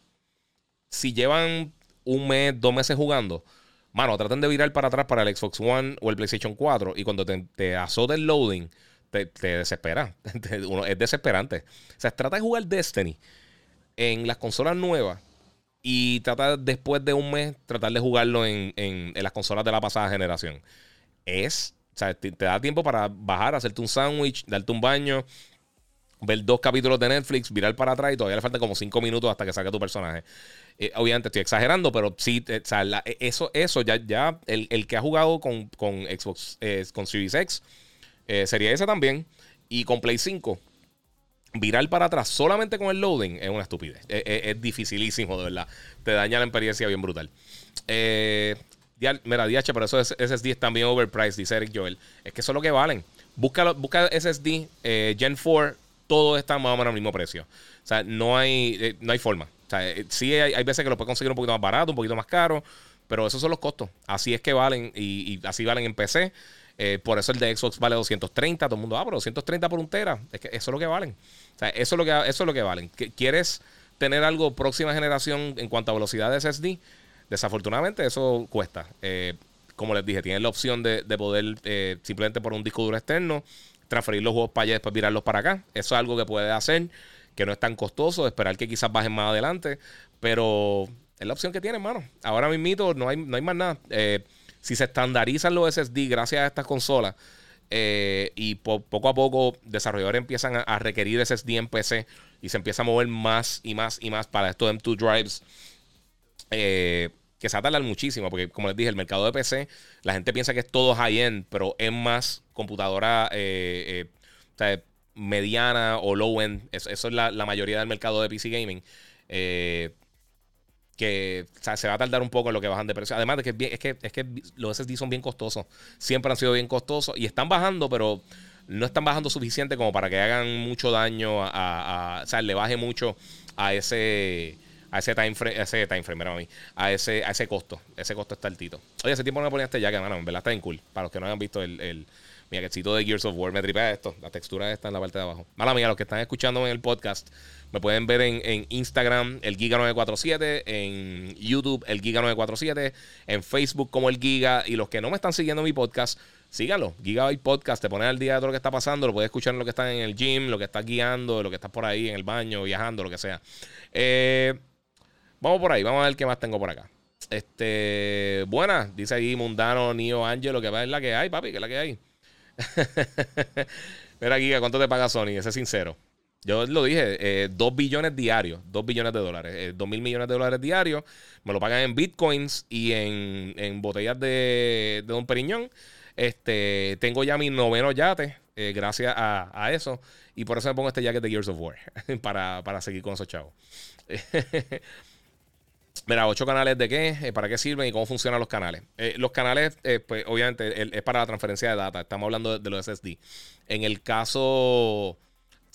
si llevan un mes, dos meses jugando, mano, traten de virar para atrás para el Xbox One o el PlayStation 4 y cuando te, te el loading, te, desespera. (laughs) es desesperante. O sea, trata de jugar Destiny en las consolas nuevas y trata después de un mes tratar de jugarlo en, las consolas de la pasada generación. Es, sea, te, da tiempo para bajar, hacerte un sándwich, darte un baño, ver dos capítulos de Netflix, virar para atrás y todavía le falta como cinco minutos hasta que saque tu personaje. Eh, obviamente estoy exagerando, pero sí, o sea, eso, eso ya, ya el, que ha jugado con, con Xbox, eh, con Series X, eh, sería ese también. Y con Play 5, virar para atrás solamente con el loading es una estupidez. Es, dificilísimo, de verdad. Te daña la experiencia bien brutal. Eh, mira, DH, pero esos SSD están bien overpriced, dice Eric Joel. Es que eso es lo que valen. Busca, busca SSD eh, Gen 4, todo está más o menos al mismo precio. O sea, no hay, no hay forma. O sea, sí hay, veces que lo puedes conseguir un poquito más barato, un poquito más caro, pero esos son los costos. Así es que valen y así valen en PC. Eh, por eso el de Xbox vale 230. Todo el mundo, ah, pero 230 por un tera. Es que eso es lo que valen. O sea, eso es lo que, eso es lo que valen. ¿Quieres tener algo próxima generación en cuanto a velocidad de SSD? Desafortunadamente, eso cuesta. Eh, como les dije, tienes la opción de, poder eh, simplemente por un disco duro externo transferir los juegos para allá y después virarlos para acá. Eso es algo que puedes hacer, que no es tan costoso, esperar que quizás bajen más adelante, pero es la opción que tienes, hermano. Ahora mismo no hay, no hay más nada. Eh, si se estandarizan los SSD gracias a estas consolas eh, y poco a poco desarrolladores empiezan a, requerir SSD en PC y se empieza a mover más y más y más para estos M2 drives, eh, que se va muchísimo, porque como les dije, el mercado de PC, la gente piensa que es todo high-end, pero es más computadora eh, mediana o low-end. Eso, es la, mayoría del mercado de PC gaming que se va a tardar un poco en lo que bajan de precio. Además de que es, que es que los SSD son bien costosos. Siempre han sido bien costosos y están bajando, pero no están bajando suficiente como para que hagan mucho daño a, o sea, le baje mucho a ese a ese time frame, a ese time frame, mí, a ese a ese costo. Ese costo está altito. Oye, ese tiempo no me ponía este ya que, mano, en verdad está bien cool. Para los que no hayan visto el, el mi de Gears of War, me tripea esto. La textura está en la parte de abajo. Mala mía, los que están escuchando en el podcast me pueden ver en, Instagram, el Giga947, en YouTube, el Giga947, en Facebook como el Giga. Y los que no me están siguiendo en mi podcast, síganlo. Gigabyte Podcast, te pones al día de todo lo que está pasando, lo puedes escuchar en lo que está en el gym, lo que está guiando, lo que está por ahí en el baño, viajando, lo que sea. Eh, vamos por ahí, vamos a ver qué más tengo por acá. Este, buena, dice ahí Mundano, Nio, Angelo, que va es la que hay, papi, que es la que hay. (laughs) Mira, Giga, ¿cuánto te paga Sony? Ese es sincero. Yo lo dije, 2 eh, billones diarios, 2 billones de dólares, 2 eh, mil millones de dólares diarios. Me lo pagan en bitcoins y en, botellas de, Don Periñón. Este, tengo ya mi noveno yate, eh, gracias a, eso. Y por eso me pongo este jacket de Gears of War, (laughs) para, para seguir con esos chavos. (laughs) Mira, ocho canales de qué, para qué sirven y cómo funcionan los canales. los canales, pues obviamente, es para la transferencia de data. Estamos hablando de los SSD. En el caso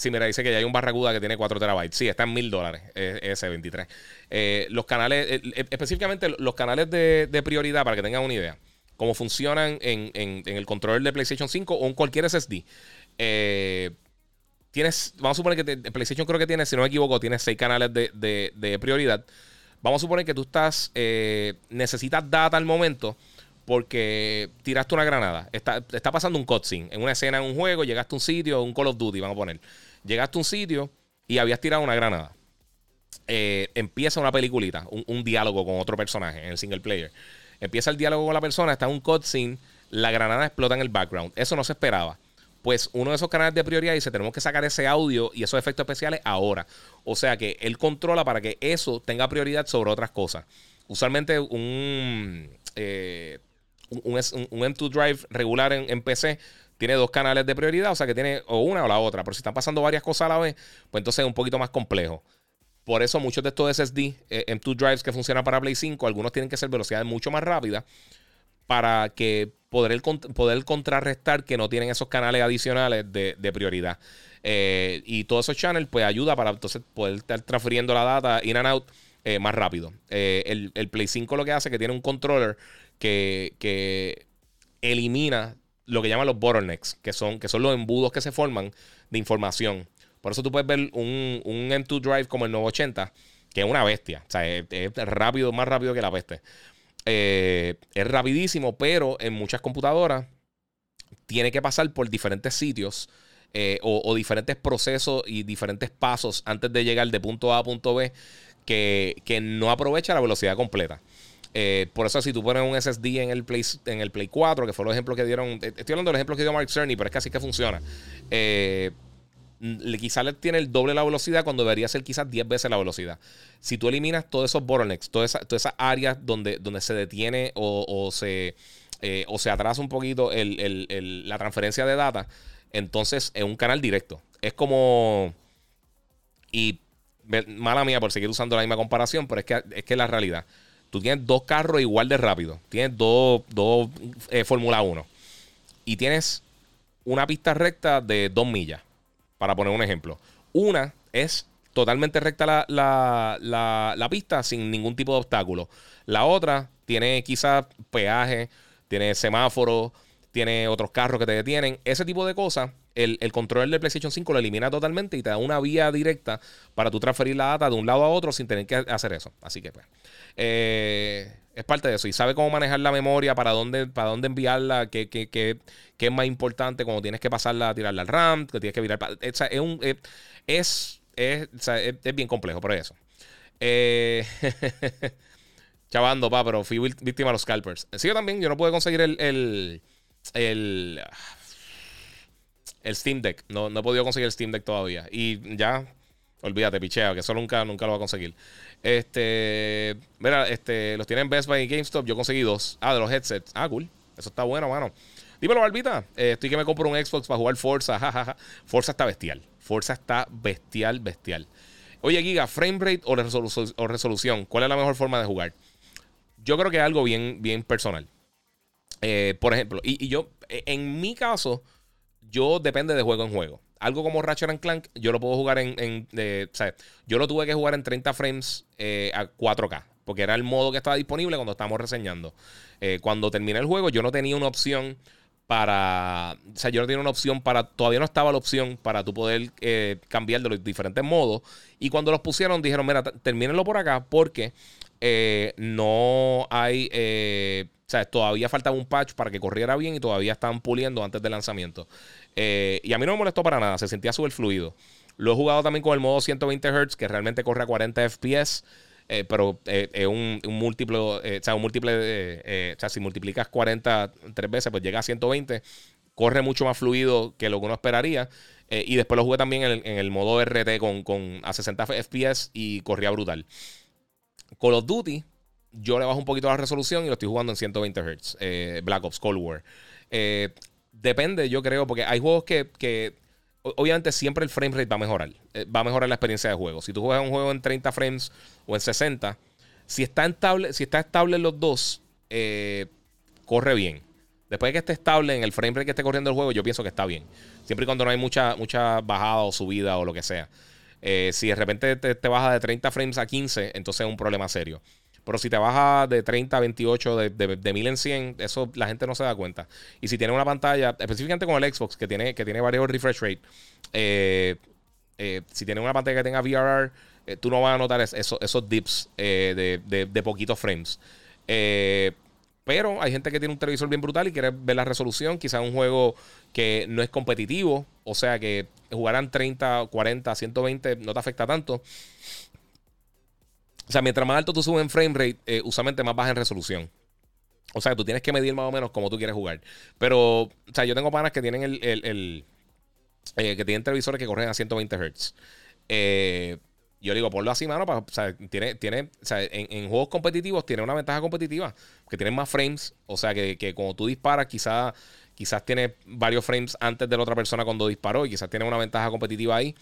Sí, mira, dice que ya hay un barracuda que tiene 4 terabytes. Sí, está en mil dólares, ese 23. Eh, los canales, eh, eh, específicamente los canales de, prioridad, para que tengan una idea, cómo funcionan en, el controller de PlayStation 5 o en cualquier SSD. tienes, vamos a suponer que PlayStation creo que tiene, si no me equivoco, tiene 6 canales de, prioridad. Vamos a suponer que tú estás, necesitas data al momento porque tiraste una granada. Está, está pasando un cutscene en una escena en un juego, llegaste a un sitio, un Call of Duty, vamos a poner. Llegaste a un sitio y habías tirado una granada. Eh, empieza una peliculita, un, diálogo con otro personaje en el single player. Empieza el diálogo con la persona, está en un cutscene, la granada explota en el background. Eso no se esperaba. Pues uno de esos canales de prioridad dice, tenemos que sacar ese audio y esos efectos especiales ahora. O sea que él controla para que eso tenga prioridad sobre otras cosas. Usualmente un... Eh, un, M2 Drive regular en, PC tiene dos canales de prioridad, o sea que tiene o una o la otra, pero si están pasando varias cosas a la vez, pues entonces es un poquito más complejo. por eso muchos de estos SSD, eh, M2 drives que funcionan para Play 5, algunos tienen que ser velocidades mucho más rápidas para que poder, poder contrarrestar que no tienen esos canales adicionales de, prioridad. Eh, y todos esos channels pues ayuda para entonces poder estar transfiriendo la data in and out eh, más rápido. el, Play 5 lo que hace es que tiene un controller que, que elimina lo que llaman los bottlenecks, que son, que son los embudos que se forman de información. Por eso tú puedes ver un, un M2 Drive como el 980, que es una bestia. O sea, es, rápido, más rápido que la peste. Eh, es rapidísimo, pero en muchas computadoras tiene que pasar por diferentes sitios eh, o, diferentes procesos y diferentes pasos antes de llegar de punto A a punto B que, que no aprovecha la velocidad completa. Eh, por eso, si tú pones un SSD en el, Play, en el Play 4, que fue el ejemplo que dieron, estoy hablando del ejemplo que dio Mark Cerny, pero es que así que funciona. Eh, quizás le tiene el doble la velocidad cuando debería ser quizás 10 veces la velocidad. Si tú eliminas todos esos bottlenecks, todas esas, áreas donde, donde se detiene o, se, eh, o se atrasa un poquito la transferencia de data, entonces es un canal directo. Es como... Y mala mía por seguir usando la misma comparación, pero es que es que la realidad. Tú tienes dos carros igual de rápido. Tienes dos, dos eh, Fórmula 1. Y tienes una pista recta de dos millas para poner un ejemplo. Una es totalmente recta la, pista sin ningún tipo de obstáculo. La otra tiene quizás peaje, tiene semáforo, tiene otros carros que te detienen. Ese tipo de cosas, el, el control del PlayStation 5 lo elimina totalmente y te da una vía directa para tú transferir la data de un lado a otro sin tener que hacer eso. Así que pues. Eh, es parte de eso. Y sabe cómo manejar la memoria, para dónde, para dónde enviarla, qué, qué, es más importante cuando tienes que pasarla, a tirarla al RAM, que tienes que virar. es, un, es, es, es, bien complejo, por eso. Eh, (laughs) chavando, pa, pero fui víctima de los scalpers. Sí, yo también, yo no pude conseguir el, el, el, el Steam Deck. No, no he podido conseguir el Steam Deck todavía. Y ya, olvídate, pichea, que eso nunca, nunca lo va a conseguir. Este, mira, este, los tienen Best Buy y GameStop. Yo conseguí dos. Ah, de los headsets. Ah, cool. Eso está bueno, mano. Dímelo, Barbita. Eh, estoy que me compro un Xbox para jugar Forza. Jajaja. Forza está bestial. Forza está bestial, bestial. Oye, Giga, frame rate o, resolución. ¿Cuál es la mejor forma de jugar? Yo creo que es algo bien, bien personal. Eh, por ejemplo, y, yo, e, en mi caso, yo depende de juego en juego algo como Ratchet Clank, yo lo puedo jugar en. o sea, yo lo tuve que jugar en 30 frames eh, a 4K. Porque era el modo que estaba disponible cuando estábamos reseñando. Eh, cuando terminé el juego, yo no tenía una opción para. O sea, yo no tenía una opción para. Todavía no estaba la opción para tú poder eh, cambiar de los diferentes modos. Y cuando los pusieron, dijeron: Mira, termínenlo por acá porque no hay. o sea, todavía faltaba un patch para que corriera bien y todavía estaban puliendo antes del lanzamiento. Eh, y a mí no me molestó para nada, se sentía súper fluido. Lo he jugado también con el modo 120 Hz, que realmente corre a 40 FPS. Eh, pero eh, es un, múltiplo, o sea, un múltiple, o sea, si multiplicas 40 tres veces, pues llega a 120. Corre mucho más fluido que lo que uno esperaría. y después lo jugué también en el, modo RT con, con, a 60 FPS y corría brutal. Call of Duty, yo le bajo un poquito la resolución y lo estoy jugando en 120 Hz. Black Ops Cold War depende, yo creo, porque hay juegos que, obviamente siempre el frame rate va a mejorar. Eh, va a mejorar la experiencia de juego. Si tú juegas un juego en 30 frames o en 60, si está estable, si está estable en los dos, eh, corre bien. Después de que esté estable en el frame rate que esté corriendo el juego, yo pienso que está bien. Siempre y cuando no hay mucha, mucha bajada o subida o lo que sea. Eh, si de repente te, te, baja de 30 frames a 15, entonces es un problema serio. Pero si te baja de 30 a 28, de, de, 1000 en 100, eso la gente no se da cuenta. Y si tiene una pantalla, específicamente con el Xbox, que tiene, que tiene varios refresh rate, eh, eh, si tiene una pantalla que tenga VRR, tú no vas a notar esos dips de, poquitos frames. pero hay gente que tiene un televisor bien brutal y quiere ver la resolución. Quizás un juego que no es competitivo, o sea que jugarán 30, 40, 120, no te afecta tanto. O sea, mientras más alto tú subes en frame rate, eh, usualmente más baja en resolución. O sea, tú tienes que medir más o menos como tú quieres jugar. Pero, o sea, yo tengo panas que tienen el, eh, que tienen televisores que corren a 120 Hz. Eh, yo digo, ponlo así, mano. Para, o sea, tiene, tiene, o sea, en, juegos competitivos tiene una ventaja competitiva. Que tienen más frames. O sea, que, que cuando tú disparas, quizás quizás tiene varios frames antes de la otra persona cuando disparó. Y quizás tiene una ventaja competitiva ahí.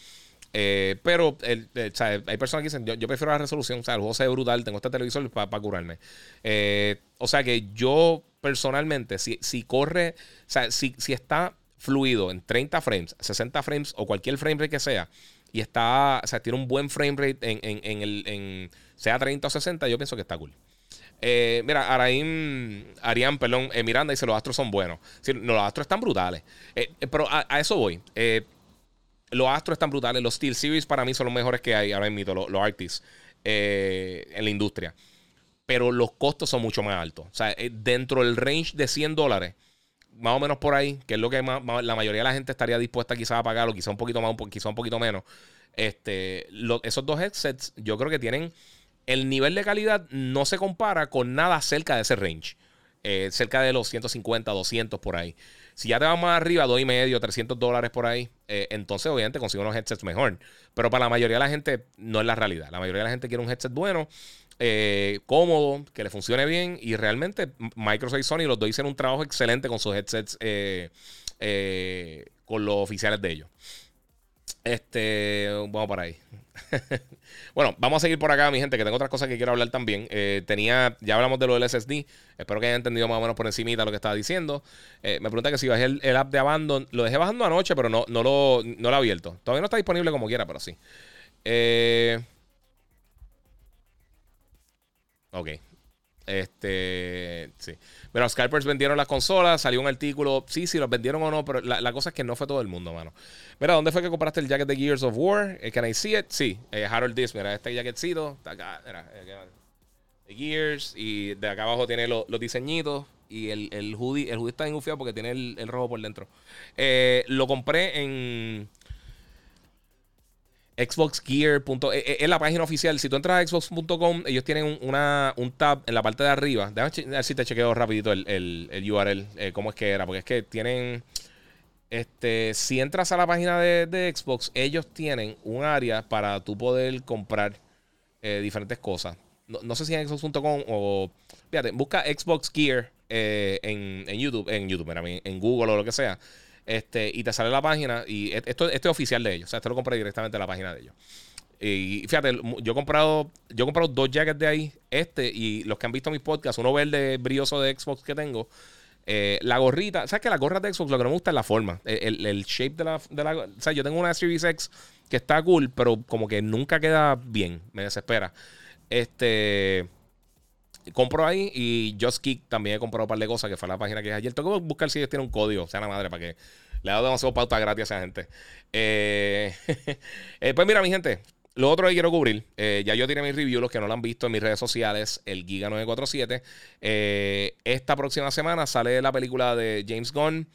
Eh, pero hay personas que dicen, yo, prefiero la resolución, o sea, el juego se ve brutal, tengo este televisor para curarme. Eh, o sea que yo personalmente, si, si corre, o sea, si, si está fluido en 30 frames, 60 frames o cualquier frame rate que sea, y está, o sea, tiene un buen frame rate en, el, en sea 30 o 60, yo pienso que está cool. Eh, mira, Araim, Arián, perdón, eh, Miranda dice: Los astros son buenos. no, los astros están brutales. Eh, pero a, eso voy. los astros están brutales. Los Steel Series para mí son los mejores que hay ahora mismo, los, los Arctis, en la industria. Pero los costos son mucho más altos. O sea, dentro del range de 100 dólares, más o menos por ahí, que es lo que la mayoría de la gente estaría dispuesta quizás a pagar, o quizá un poquito más, quizá un poquito menos. Este, esos dos headsets, yo creo que tienen el nivel de calidad no se compara con nada cerca de ese range. Eh, cerca de los 150, 200 por ahí. Si ya te vas más arriba, y medio, 300 dólares por ahí, eh, entonces obviamente consigo unos headsets mejor. Pero para la mayoría de la gente no es la realidad. La mayoría de la gente quiere un headset bueno, eh, cómodo, que le funcione bien. Y realmente Microsoft y Sony los dos hicieron un trabajo excelente con sus headsets, con los oficiales de ellos. Este, vamos para ahí. (laughs) bueno, vamos a seguir por acá, mi gente, que tengo otras cosas que quiero hablar también. Eh, tenía, ya hablamos de lo del SSD. Espero que hayan entendido más o menos por encimita lo que estaba diciendo. Eh, me pregunta que si bajé el, app de Abandon. Lo dejé bajando anoche, pero no, no, lo, no lo he abierto. Todavía no está disponible como quiera, pero sí. Eh, ok. Este, sí. Pero Skypers vendieron las consolas, salió un artículo, sí, sí, los vendieron o no, pero la, cosa es que no fue todo el mundo, mano. Mira, ¿dónde fue que compraste el jacket de Gears of War? Eh, can I see it? Sí, eh, Harold Dis, mira, este jacketcito, está acá, mira, de Gears, y de acá abajo tiene los diseñitos. Y el, el hoodie, el hoodie está engufiado porque tiene el, el rojo por dentro. Eh, lo compré en Xboxgear. Es eh, eh, la página oficial. Si tú entras a xbox.com, ellos tienen una, un tab en la parte de arriba. Déjame ver si te chequeo rapidito el, el, URL, eh, cómo es que era. Porque es que tienen... Este, si entras a la página de, Xbox, ellos tienen un área para tú poder comprar diferentes cosas. No, sé si en xbox.com o... Fíjate, busca Xbox Gear en, en, YouTube, en YouTube, en Google o lo que sea. Este, y te sale la página. Y esto, esto es oficial de ellos. O sea, esto lo compré directamente en la página de ellos. Y fíjate, yo he comprado, yo he comprado dos jackets de ahí. Este y los que han visto mis podcasts, uno verde brilloso de Xbox que tengo. Eh, la gorrita, ¿sabes que la gorra de Xbox lo que me gusta es la forma? El, el, shape de la, de la, O sea, yo tengo una Series X que está cool, pero como que nunca queda bien. Me desespera. Este compro ahí y Just Kick también he comprado un par de cosas que fue la página que es ayer. Tengo que buscar si ellos tienen un código, sea la madre, para que le haga demasiado pauta gratis a esa gente. Eh, (laughs) eh, pues mira, mi gente, lo otro que quiero cubrir, eh, ya yo tiré mi review, los que no lo han visto en mis redes sociales, el Giga947. esta próxima semana sale la película de James Gunn,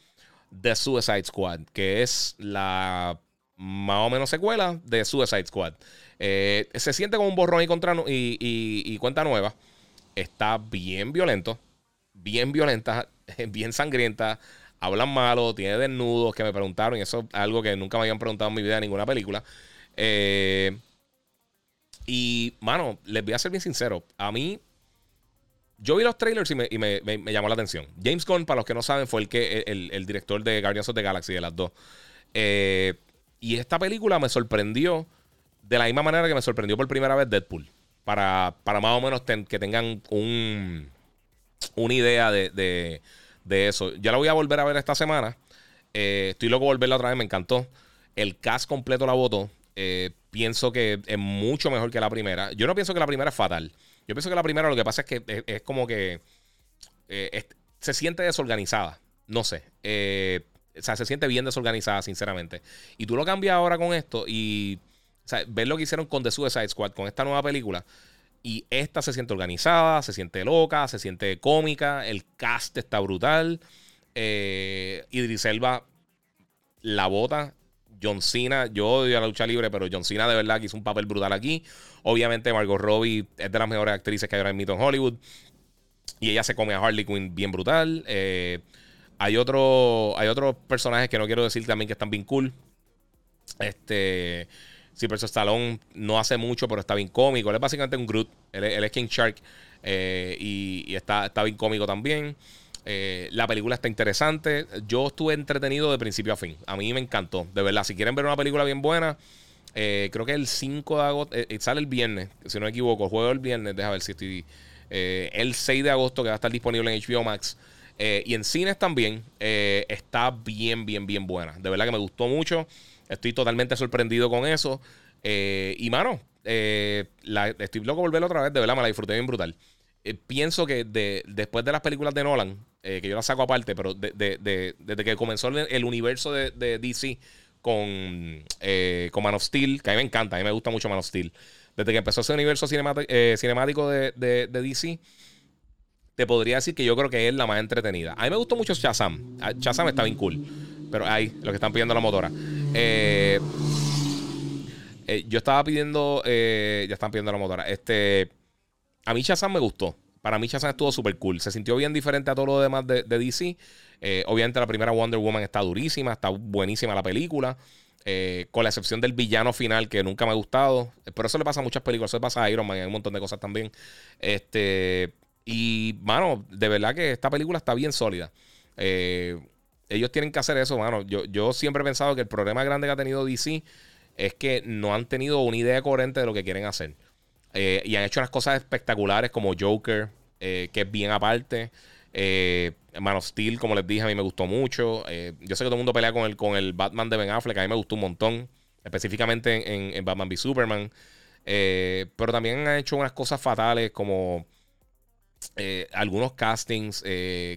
The Suicide Squad, que es la más o menos secuela de Suicide Squad. se siente como un borrón y, contra, y cuenta nueva está bien violento, bien violenta, (laughs) bien sangrienta. Hablan malo, tiene desnudos que me preguntaron, y eso es algo que nunca me habían preguntado en mi vida en ninguna película. Eh, y, mano, les voy a ser bien sincero. A mí, yo vi los trailers y me, llamó la atención. James Gunn, para los que no saben, fue el, que, el, director de Guardians of the Galaxy, de las dos. Eh, y esta película me sorprendió de la misma manera que me sorprendió por primera vez Deadpool para, para más o menos que tengan un, una idea de, eso. Ya la voy a volver a ver esta semana. Eh, estoy loco de volverla otra vez, me encantó. El cast completo la votó. Eh, pienso que es mucho mejor que la primera. Yo no pienso que la primera es fatal. Yo pienso que la primera lo que pasa es que es, como que eh, se siente desorganizada. No sé. o sea, se siente bien desorganizada, sinceramente. Y tú lo cambias ahora con esto y sea, ver lo que hicieron con The Suicide Squad, con esta nueva película. Y esta se siente organizada, se siente loca, se siente cómica. El cast está brutal. Eh, Idris Elba la bota. John Cena, yo odio la lucha libre, pero John Cena de verdad que hizo un papel brutal aquí. Obviamente, Margot Robbie es de las mejores actrices que hay ahora en en Hollywood. Y ella se come a Harley Quinn bien brutal. Eh, hay, otro, hay otros personajes que no quiero decir también que están bien cool. Este. Sylvester Stallone no hace mucho, pero está bien cómico. Él es básicamente un Groot. Él, es King Shark. Eh, y, está, está, bien cómico también. Eh, la película está interesante. Yo estuve entretenido de principio a fin. A mí me encantó. De verdad, si quieren ver una película bien buena, Eh, creo que el 5 de agosto, sale el viernes, si no me equivoco, juego el viernes, deja ver si estoy... el 6 de agosto que va a estar disponible en HBO Max. y en cines también está bien, bien, bien buena. De verdad que me gustó mucho. Estoy totalmente sorprendido con eso. y mano, estoy loco por verla otra vez. De verdad me la disfruté bien brutal. pienso que después de las películas de Nolan, que yo las saco aparte, pero desde que comenzó el, universo de, DC con, eh, Man of Steel, que a mí me encanta, a mí me gusta mucho Man of Steel. Desde que empezó ese universo eh, cinemático de, de, DC, te podría decir que yo creo que es la más entretenida. A mí me gustó mucho Shazam. Ah, Shazam está bien cool. Pero ahí, lo que están pidiendo la motora. Eh, yo estaba pidiendo. ya están pidiendo la motora. Este. A mí Shazam me gustó. Para mí Shazam estuvo súper cool. Se sintió bien diferente a todo lo demás de, de DC. Eh, obviamente la primera Wonder Woman está durísima, está buenísima la película. Eh, con la excepción del villano final que nunca me ha gustado. Pero eso le pasa a muchas películas. Eso le pasa a Iron Man y a un montón de cosas también. Este, y, mano, de verdad que esta película está bien sólida. Eh, ellos tienen que hacer eso, mano. Yo, yo siempre he pensado que el problema grande que ha tenido DC es que no han tenido una idea coherente de lo que quieren hacer. y han hecho unas cosas espectaculares como Joker, que es bien aparte. Eh, Man of Steel, como les dije, a mí me gustó mucho. Eh, yo sé que todo el mundo pelea con el, con el Batman de Ben Affleck, a mí me gustó un montón, específicamente en, Batman v Superman. Eh, pero también han hecho unas cosas fatales como eh, algunos castings,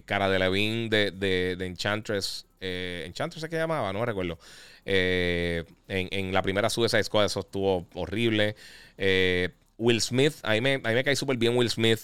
Cara de Levine de, de, Enchantress. Enchantress es que llamaba, no me recuerdo. en, en, la primera Suicide Squad, eso estuvo horrible. Will Smith, a mí me, a mí me cae súper bien Will Smith.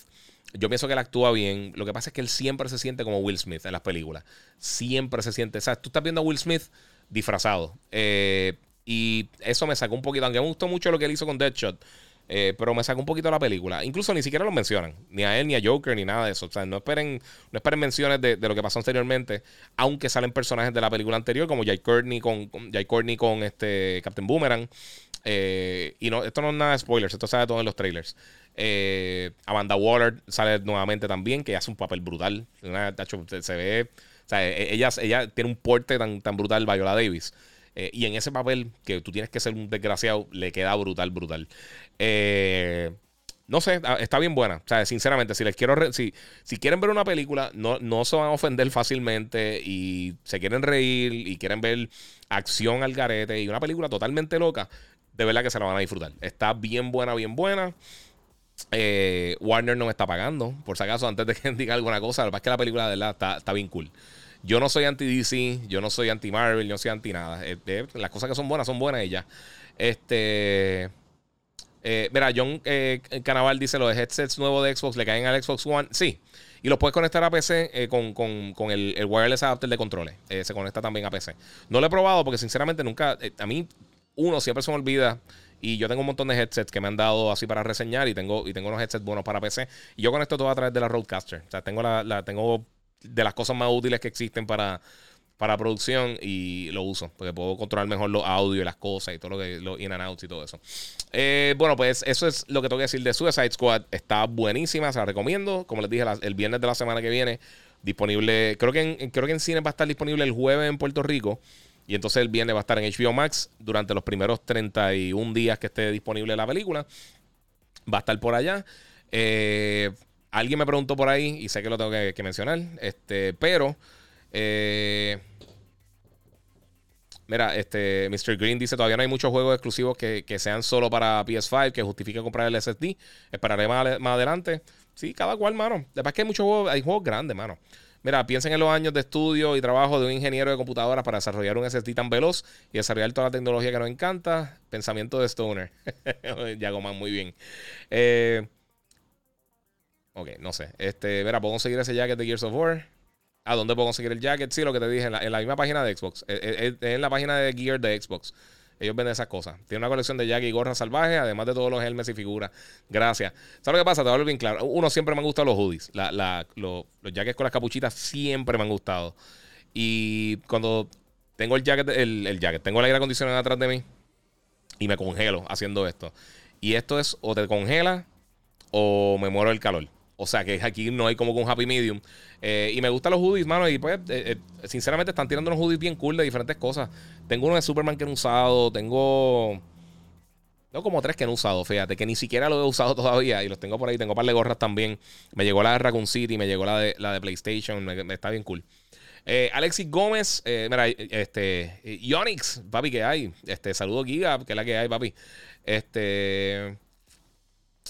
Yo pienso que él actúa bien. Lo que pasa es que él siempre se siente como Will Smith en las películas. Siempre se siente. O sea, tú estás viendo a Will Smith disfrazado. Eh, y eso me sacó un poquito. Aunque me gustó mucho lo que él hizo con Deadshot. Eh, pero me sacó un poquito la película. Incluso ni siquiera lo mencionan. Ni a él, ni a Joker, ni nada de eso. O sea, no esperen, no esperen menciones de, lo que pasó anteriormente. Aunque salen personajes de la película anterior, como Jay Courtney con, Jay Courtney con este Captain Boomerang. Eh, y no, esto no es nada de spoilers, esto sale todo en los trailers. Eh, Amanda Waller sale nuevamente también, que hace un papel brutal. se ve. O sea, e, ella, ella tiene un porte tan, tan brutal, Viola Davis. Eh, y en ese papel, que tú tienes que ser un desgraciado, le queda brutal, brutal. no sé, está bien buena. O sea, sinceramente, si les quiero si, si quieren ver una película, no, no se van a ofender fácilmente y se quieren reír y quieren ver acción al garete y una película totalmente loca, de verdad que se la van a disfrutar. Está bien buena, bien buena. Eh, Warner no me está pagando, por si acaso, antes de que (laughs) diga alguna cosa. Lo que es que la película de verdad está, está bien cool. Yo no soy anti-DC, yo no soy anti-Marvel, yo no soy anti nada. Eh, las cosas que son buenas son buenas y ya. Este. Eh, mira, John eh, Canaval dice: Los headsets nuevos de Xbox le caen al Xbox One. Sí. Y los puedes conectar a PC con, con, el, el, wireless adapter de controles. se conecta también a PC. No lo he probado porque, sinceramente, nunca. a mí uno, siempre se me olvida. Y yo tengo un montón de headsets que me han dado así para reseñar y tengo, y tengo unos headsets buenos para PC. Y yo con esto todo a través de la Roadcaster. O sea, tengo la, tengo de las cosas más útiles que existen para, para producción y lo uso. Porque puedo controlar mejor los audios y las cosas y todo lo que los in and outs y todo eso. Eh, bueno, pues eso es lo que tengo que decir de Suicide Squad. Está buenísima, se la recomiendo. Como les dije, el viernes de la semana que viene, disponible. Creo que en, creo que en cine va a estar disponible el jueves en Puerto Rico. Y entonces el viernes va a estar en HBO Max durante los primeros 31 días que esté disponible la película. Va a estar por allá. Eh, alguien me preguntó por ahí y sé que lo tengo que, mencionar. Este, pero. Eh, mira, este Mr. Green dice: todavía no hay muchos juegos exclusivos que, sean solo para PS5 que justifique comprar el SSD. Esperaré más, adelante. Sí, cada cual, mano. Después que hay muchos juegos, hay juegos grandes, mano. Mira, piensen en los años de estudio y trabajo de un ingeniero de computadoras para desarrollar un SSD tan veloz y desarrollar toda la tecnología que nos encanta. Pensamiento de Stoner. (laughs) más muy bien. Eh, ok, no sé. Este, mira, ¿puedo conseguir ese jacket de Gears of War? ¿A dónde puedo conseguir el jacket? Sí, lo que te dije, en la, la misma página de Xbox. Es, eh, eh, en la página de Gear de Xbox. Ellos venden esas cosas. Tiene una colección de jackets y gorras salvajes, además de todos los helmes y figuras. Gracias. ¿Sabes lo que pasa? Te voy a bien claro. Uno siempre me han gustado los hoodies. los jackets con las capuchitas siempre me han gustado. Y cuando tengo el jacket, el jacket, tengo el aire acondicionado atrás de mí y me congelo haciendo esto. Y esto es o te congela o me muero del calor. O sea que aquí no hay como un happy medium. Eh, y me gustan los hoodies, mano. Y pues, eh, eh, sinceramente, están tirando unos hoodies bien cool de diferentes cosas. Tengo uno de Superman que he usado. Tengo. Tengo como tres que no he usado, fíjate, que ni siquiera lo he usado (laughs) todavía y los tengo por ahí. Tengo un par de gorras también. Me llegó la de Raccoon City, me llegó la de, la de PlayStation, me, está bien cool. Alexis Gómez, mira, este, Yonix, papi, ¿qué hay? Este, saludo Giga, que es la que hay, papi. Este,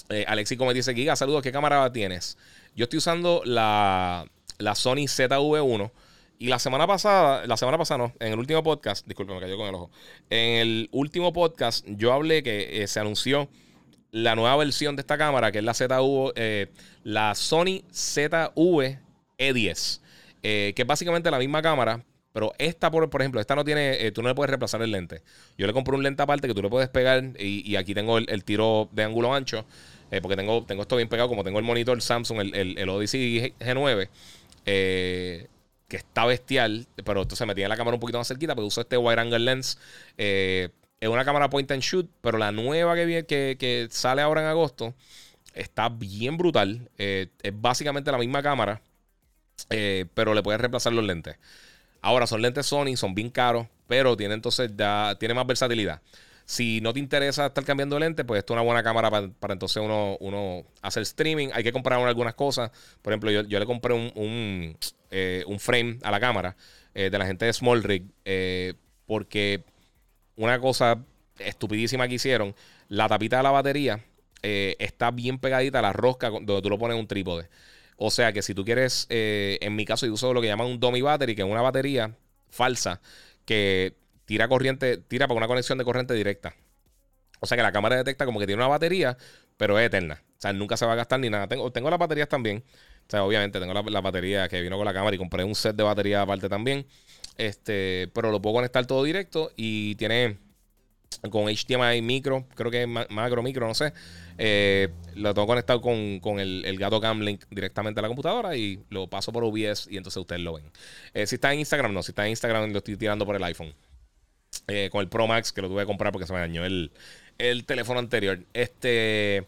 eh, Alexis Gómez dice, Giga, saludos, ¿qué cámara tienes? Yo estoy usando la, la Sony ZV1. Y la semana pasada, la semana pasada no, en el último podcast, disculpe, me cayó con el ojo. En el último podcast yo hablé que eh, se anunció la nueva versión de esta cámara, que es la ZV, eh, la Sony ZV E10, eh, que es básicamente la misma cámara, pero esta, por, ejemplo, esta no tiene, tú no le puedes reemplazar el lente. Yo le compré un lente aparte que tú le puedes pegar y, aquí tengo el, tiro de ángulo ancho, porque tengo, tengo esto bien pegado, como tengo el monitor Samsung, el, el, el Odyssey G9. Eh, que está bestial, pero entonces me tiene la cámara un poquito más cerquita porque uso este wide angle lens. Eh, es una cámara point and shoot, pero la nueva que, que, sale ahora en agosto está bien brutal. Eh, es básicamente la misma cámara, eh, pero le puedes reemplazar los lentes. Ahora son lentes Sony, son bien caros, pero tiene entonces ya, tiene más versatilidad. Si no te interesa estar cambiando de lente, pues esto es una buena cámara para, entonces uno, uno, hacer streaming. Hay que comprar algunas cosas. Por ejemplo, yo, le compré un, eh, un, frame a la cámara eh, de la gente de Small Rig eh, porque una cosa estupidísima que hicieron, la tapita de la batería está bien pegadita a la rosca donde tú lo pones un trípode. O sea que si tú quieres, en mi caso yo uso lo que llaman un dummy battery, que es una batería falsa que tira corriente, tira para una conexión de corriente directa. O sea que la cámara detecta como que tiene una batería, pero es eterna. O sea, nunca se va a gastar ni nada. Tengo, tengo las baterías también. O sea, obviamente tengo la, batería que vino con la cámara y compré un set de batería aparte también. Este, pero lo puedo conectar todo directo y tiene con HDMI micro, creo que es macro micro, no sé. Eh, lo tengo conectado con, el, gato Cam Link directamente a la computadora y lo paso por OBS y entonces ustedes lo ven. Eh, si está en Instagram, no. Si está en Instagram, lo estoy tirando por el iPhone. Eh, con el Pro Max, que lo tuve que comprar porque se me dañó el, teléfono anterior. Este.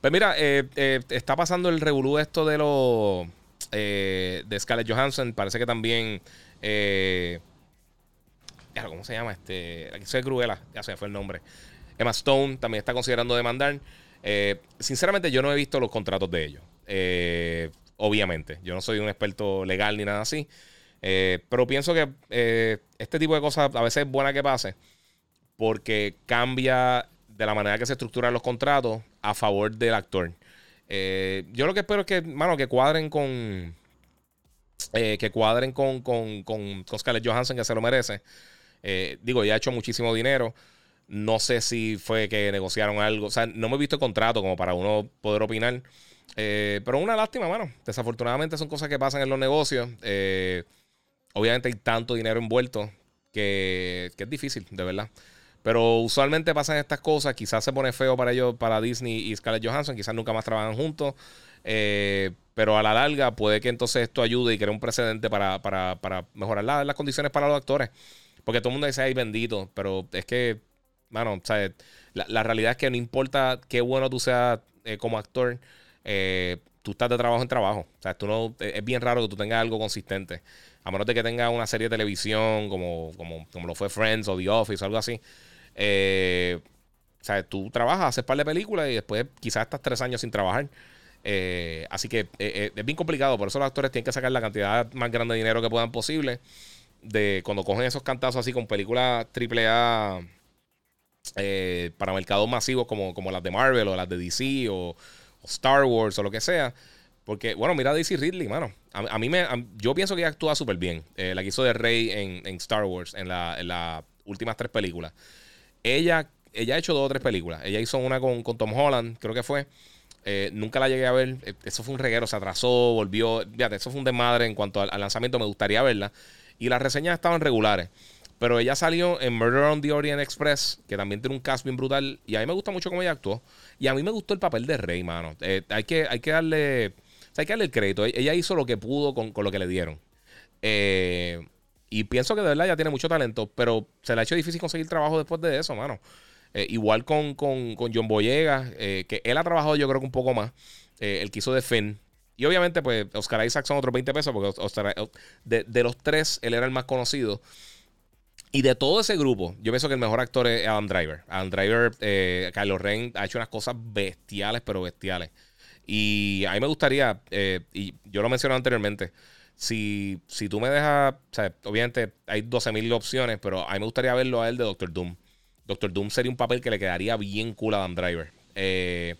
Pues mira, está pasando el revolú esto de los. de Scarlett Johansson. Parece que también. ¿Cómo se llama? Este. Aquí se Cruella. Ya se fue el nombre. Emma Stone también está considerando demandar. Sinceramente, yo no he visto los contratos de ellos. obviamente. Yo no soy un experto legal ni nada así. Eh, pero pienso que eh, este tipo de cosas a veces es buena que pase porque cambia de la manera que se estructuran los contratos a favor del actor. Eh, yo lo que espero es que, mano, que cuadren con. que cuadren con, con, con, Scarlett Johansson, que se lo merece. digo, ya ha hecho muchísimo dinero. No sé si fue que negociaron algo. O sea, no me he visto el contrato como para uno poder opinar. pero una lástima, mano. Desafortunadamente son cosas que pasan en los negocios. Eh, obviamente hay tanto dinero envuelto que, es difícil, de verdad. Pero usualmente pasan estas cosas. Quizás se pone feo para ellos, para Disney y Scarlett Johansson. Quizás nunca más trabajan juntos. Eh, pero a la larga puede que entonces esto ayude y cree un precedente para, mejorar las condiciones para los actores. Porque todo el mundo dice, ay, bendito. Pero es que, mano, La, realidad es que no importa qué bueno tú seas eh, como actor, eh, tú estás de trabajo en trabajo. O sea, tú no, es bien raro que tú tengas algo consistente a menos de que tenga una serie de televisión como, como, como lo fue Friends o The Office o algo así. Eh, o sea, tú trabajas, haces par de películas y después quizás estás tres años sin trabajar. Eh, así que eh, es bien complicado. Por eso los actores tienen que sacar la cantidad más grande de dinero que puedan posible. De cuando cogen esos cantazos así con películas AAA para mercados masivos como, como las de Marvel o las de DC o Star Wars o lo que sea porque, bueno, mira a Daisy Ridley, mano. A, mí me. yo pienso que ella actúa súper bien. Eh, la que hizo de Rey en, Star Wars, en, las últimas tres películas. Ella, ella ha hecho dos o tres películas. Ella hizo una con, Tom Holland, creo que fue. Eh, nunca la llegué a ver. Eh, eso fue un reguero, se atrasó, volvió. Fíjate, eso fue un desmadre en cuanto al, lanzamiento. Me gustaría verla. Y las reseñas estaban regulares. Pero ella salió en Murder on the Orient Express, que también tiene un cast bien brutal. Y a mí me gusta mucho cómo ella actuó. Y a mí me gustó el papel de Rey, mano. hay, que, hay que darle hay que darle el crédito. E-, ella hizo lo que pudo con, lo que le dieron. Eh, y pienso que de verdad ya tiene mucho talento, pero se le ha hecho difícil conseguir trabajo después de eso, mano. Eh, igual con, John Boyega, eh, que él ha trabajado yo creo que un poco más. el que hizo de Finn. Y obviamente, pues, Oscar Isaac son otros 20 pesos, porque de, los tres, él era el más conocido. Y de todo ese grupo, yo pienso que el mejor actor es Adam Driver. Adam Driver, eh, Carlos Ren ha hecho unas cosas bestiales, pero bestiales. Y a mí me gustaría, eh, y yo lo mencioné anteriormente, si, si tú me dejas, o sea, obviamente hay 12.000 opciones, pero a mí me gustaría verlo a él de Doctor Doom. Doctor Doom sería un papel que le quedaría bien cool a Adam Driver. Eh,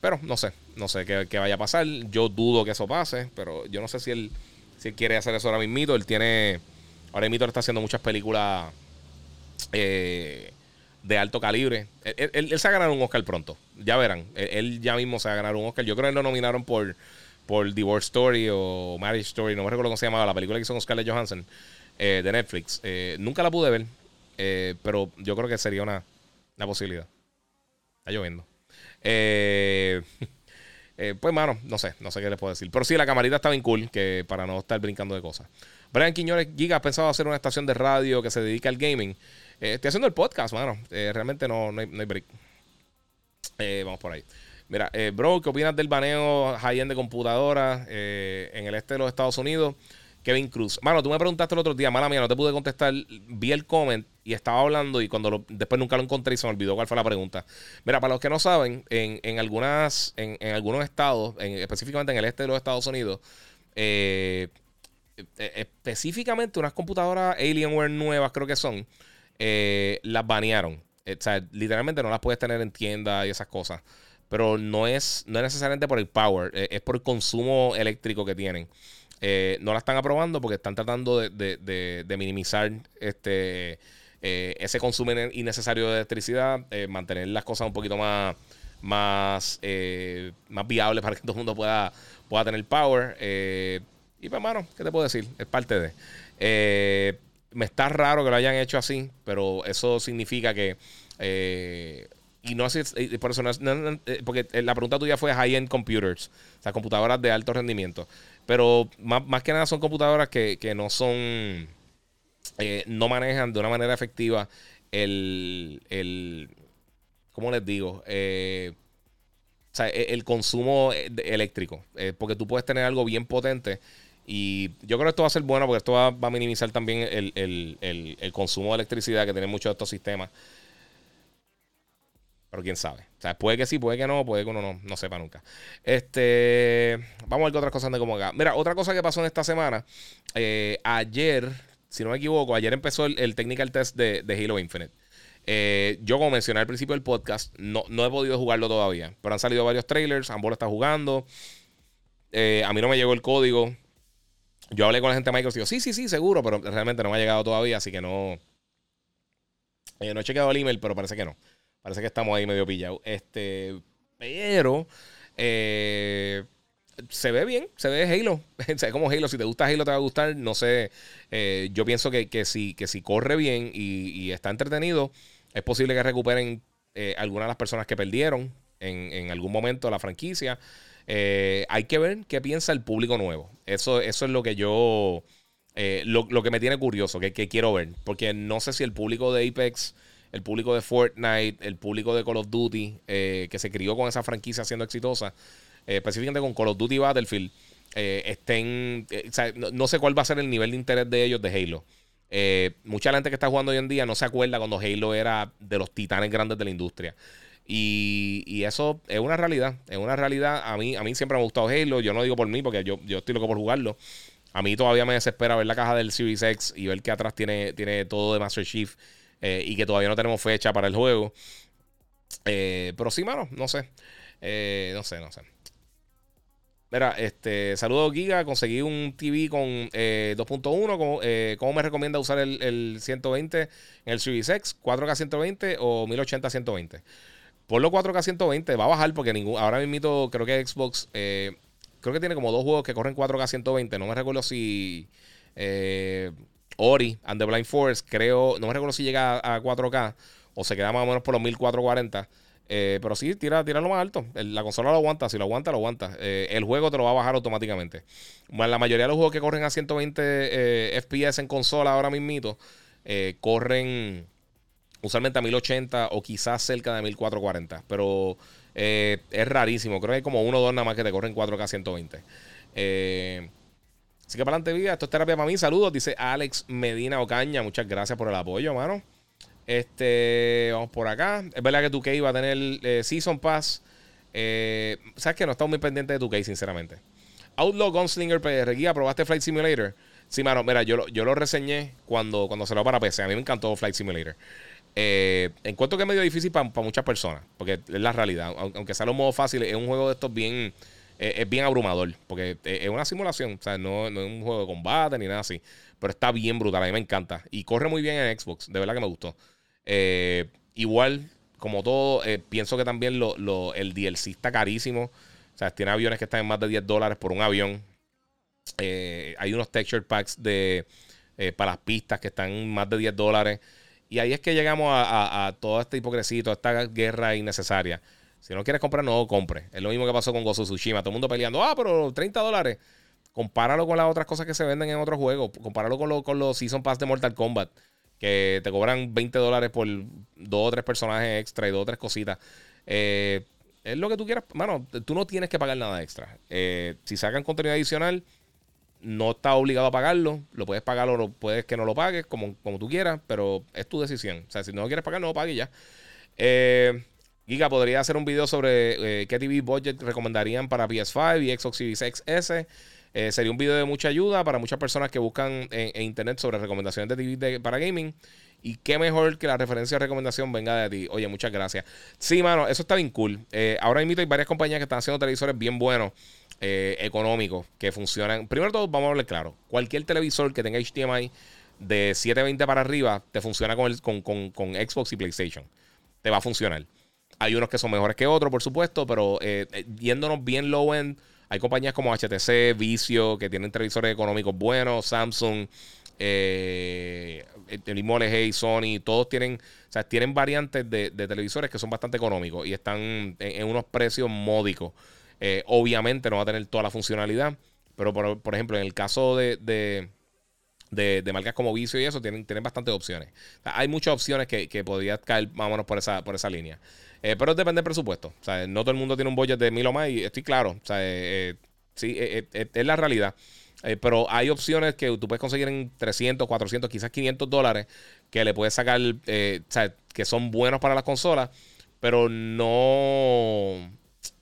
pero no sé, no sé qué, vaya a pasar. Yo dudo que eso pase, pero yo no sé si él, si él quiere hacer eso ahora mismo. Él tiene Ahora mismo está haciendo muchas películas eh, de alto calibre. Él, se va a ganar un Oscar pronto. Ya verán. Él, ya mismo se va a ganar un Oscar. Yo creo que lo nominaron por, por Divorce Story o Marriage Story. No me recuerdo cómo se llamaba la película que hizo con Scarlett Johansson eh, de Netflix. Eh, nunca la pude ver. pero yo creo que sería una, una posibilidad. Está lloviendo. (laughs) pues, mano, no sé, no sé qué les puedo decir. Pero sí, la camarita está bien cool, que para no estar brincando de cosas. Brian Quiñones, Giga, ¿has pensado hacer una estación de radio que se dedique al gaming? Eh, estoy haciendo el podcast, mano. Eh, realmente no, no, hay, break. Eh, vamos por ahí. Mira, bro, ¿qué opinas del baneo high-end de computadoras en el este de los Estados Unidos? Kevin Cruz. Mano, tú me preguntaste el otro día, mala mía, no te pude contestar. Vi el comment y estaba hablando y cuando después nunca lo encontré y se me olvidó cuál fue la pregunta. Mira, para los que no saben, en, algunas, en, algunos estados, específicamente en el este de los Estados Unidos, eh, eh, específicamente unas computadoras Alienware nuevas, creo que son, eh, las banearon. Eh, o sea, literalmente no las puedes tener en tienda y esas cosas. Pero no es, no es necesariamente por el power, es por el consumo eléctrico que tienen. no la están aprobando porque están tratando de, minimizar este, ese consumo innecesario de electricidad, mantener las cosas un poquito más, más, más viables (laughs) para que todo el mundo pueda, pueda tener power. Y pues, mano, ¿qué te puedo decir? Es parte de. Eh, me está raro que lo hayan hecho así, pero eso significa que. Eh, y no sé, por eso no, eh, porque la pregunta tuya fue high-end computers, o sea, computadoras de alto rendimiento. Pero más, que nada son computadoras que, no son. no manejan de una manera efectiva el. el ¿Cómo les digo? o sea, e, el, consumo eléctrico. porque tú puedes tener algo bien potente y yo creo que esto va a ser bueno porque esto va, a minimizar también el, consumo de electricidad que tienen muchos de estos sistemas. Pero quién sabe. O sea, puede que sí, puede que no, puede que uno no, no sepa nunca. Este. Vamos a ver qué otras cosas de cómo acá. Mira, otra cosa que pasó en esta semana. Eh, ayer, si no me equivoco, ayer empezó el, technical test de, Halo Infinite. Eh, yo, como mencioné al principio del podcast, no, no he podido jugarlo todavía. Pero han salido varios trailers. Ambos lo está jugando. Eh, a mí no me llegó el código. Yo hablé con la gente de Microsoft y digo, sí, sí, sí, seguro, pero realmente no me ha llegado todavía, así que no. Eh, no he chequeado el email, pero parece que no. Parece que estamos ahí medio pillados. Este, pero eh, se ve bien, se ve Halo. (laughs) se ve como Halo. Si te gusta Halo, te va a gustar. No sé. Eh, yo pienso que, que, si, que si corre bien y, está entretenido, es posible que recuperen algunas de las personas que perdieron en, en algún momento la franquicia. Eh, hay que ver qué piensa el público nuevo. Eso, es lo que yo. Eh, lo, que me tiene curioso, que, quiero ver. Porque no sé si el público de Apex, el público de Fortnite, el público de Call of Duty, eh, que se crió con esa franquicia siendo exitosa, específicamente con Call of Duty Battlefield, estén. no, sé cuál va a ser el nivel de interés de ellos de Halo. mucha gente que está jugando hoy en día no se acuerda cuando Halo era de los titanes grandes de la industria. Y, eso es una realidad. Es una realidad. A mí, a mí siempre me ha gustado Halo. Yo no digo por mí, porque yo, yo estoy loco por jugarlo. A mí todavía me desespera ver la caja del Series X y ver que atrás tiene, tiene todo de Master Chief eh, y que todavía no tenemos fecha para el juego. Eh, pero sí, mano, no sé. Eh, no sé, no sé. Mira, este, saludos Giga, conseguí un TV con 2.1. ¿Cómo, me recomienda usar el, el, 120 en el Series X? ¿4K 120 o 1080 120? Por lo 4K 120 va a bajar porque ningún, ahora mismo creo que Xbox, eh, creo que tiene como dos juegos que corren 4K 120. No me recuerdo si eh, Ori and the Blind Forest, creo, no me recuerdo si llega a, 4K o se queda más o menos por los 1440. Eh, pero sí, tira, lo más alto. la consola lo aguanta. Si lo aguanta, lo aguanta. el juego te lo va a bajar automáticamente. La mayoría de los juegos que corren a 120 FPS en consola ahora mismo corren usualmente a 1080 o quizás cerca de 1440. Pero eh, es rarísimo. Creo que hay como uno o dos nada más que te corren 4K 120. Eh, Así que para adelante, vida. Esto es terapia para mí. Saludos, dice Alex Medina Ocaña. Muchas gracias por el apoyo, mano. Este, vamos por acá. Es verdad que tu iba a tener eh, Season Pass. Eh, Sabes que no estamos muy pendientes de tu sinceramente. Outlaw Gunslinger PR, guía, ¿probaste Flight Simulator? Sí, mano, mira, yo, yo lo reseñé cuando, cuando lo para PC. A mí me encantó Flight Simulator. Eh, encuentro que es medio difícil para muchas personas, porque es la realidad. Aunque sea un modo fácil, es un juego de estos bien, eh, es bien abrumador, porque es una simulación, o sea, no, no, es un juego de combate ni nada así, pero está bien brutal, a mí me encanta. Y corre muy bien en Xbox, de verdad que me gustó. Eh, igual, como todo, pienso que también lo, el DLC está carísimo. O sea, tiene aviones que están en más de 10 dólares por un avión. hay unos texture packs de, para las pistas que están en más de 10 dólares. Y ahí es que llegamos a, toda esta hipocresía, toda esta guerra innecesaria. Si no quieres comprar, no compre. Es lo mismo que pasó con Gozo Tsushima. Todo el mundo peleando, ah, pero 30 dólares. Compáralo con las otras cosas que se venden en otros juegos. Compáralo con, con los Season Pass de Mortal Kombat. Que te cobran 20 dólares por dos o tres personajes extra y dos o tres cositas. Eh, es lo que tú quieras. Mano, tú no tienes que pagar nada extra. Eh, si sacan contenido adicional, no estás obligado a pagarlo. Lo puedes pagar o puedes que no lo pagues, como, como tú quieras, pero es tu decisión. O sea, si no quieres pagar, no lo pagues ya. Eh, Giga, podría hacer un video sobre eh, qué TV budget recomendarían para PS5 y Xbox Series XS. Eh, sería un video de mucha ayuda para muchas personas que buscan en, internet sobre recomendaciones de TV para gaming. Y qué mejor que la referencia o recomendación venga de ti. Oye, muchas gracias. Sí, mano, eso está bien cool. ahora mismo hay varias compañías que están haciendo televisores bien buenos. Eh, económicos que funcionan. Primero todo, vamos a hablar claro. Cualquier televisor que tenga HDMI de 720 para arriba te funciona con, el, con, Xbox y PlayStation. Te va a funcionar. Hay unos que son mejores que otros, por supuesto, pero eh, eh, yéndonos bien low end, hay compañías como HTC, Vicio, que tienen televisores económicos buenos, Samsung, el mismo LG, Sony, todos tienen, o sea, tienen variantes de, televisores que son bastante económicos y están en unos precios módicos. Eh, obviamente no va a tener toda la funcionalidad, pero por, ejemplo, en el caso de, de, marcas como Vicio y eso, tienen, tienen bastantes opciones. hay muchas opciones que, que podrías caer más por esa, por esa línea. Eh, pero depende del presupuesto. No todo el mundo tiene un budget de mil o más y estoy claro. O sea, eh, sí, es la realidad. pero hay opciones que tú puedes conseguir en 300, 400, quizás 500 dólares que le puedes sacar, o sea, que son buenos para las consolas, pero no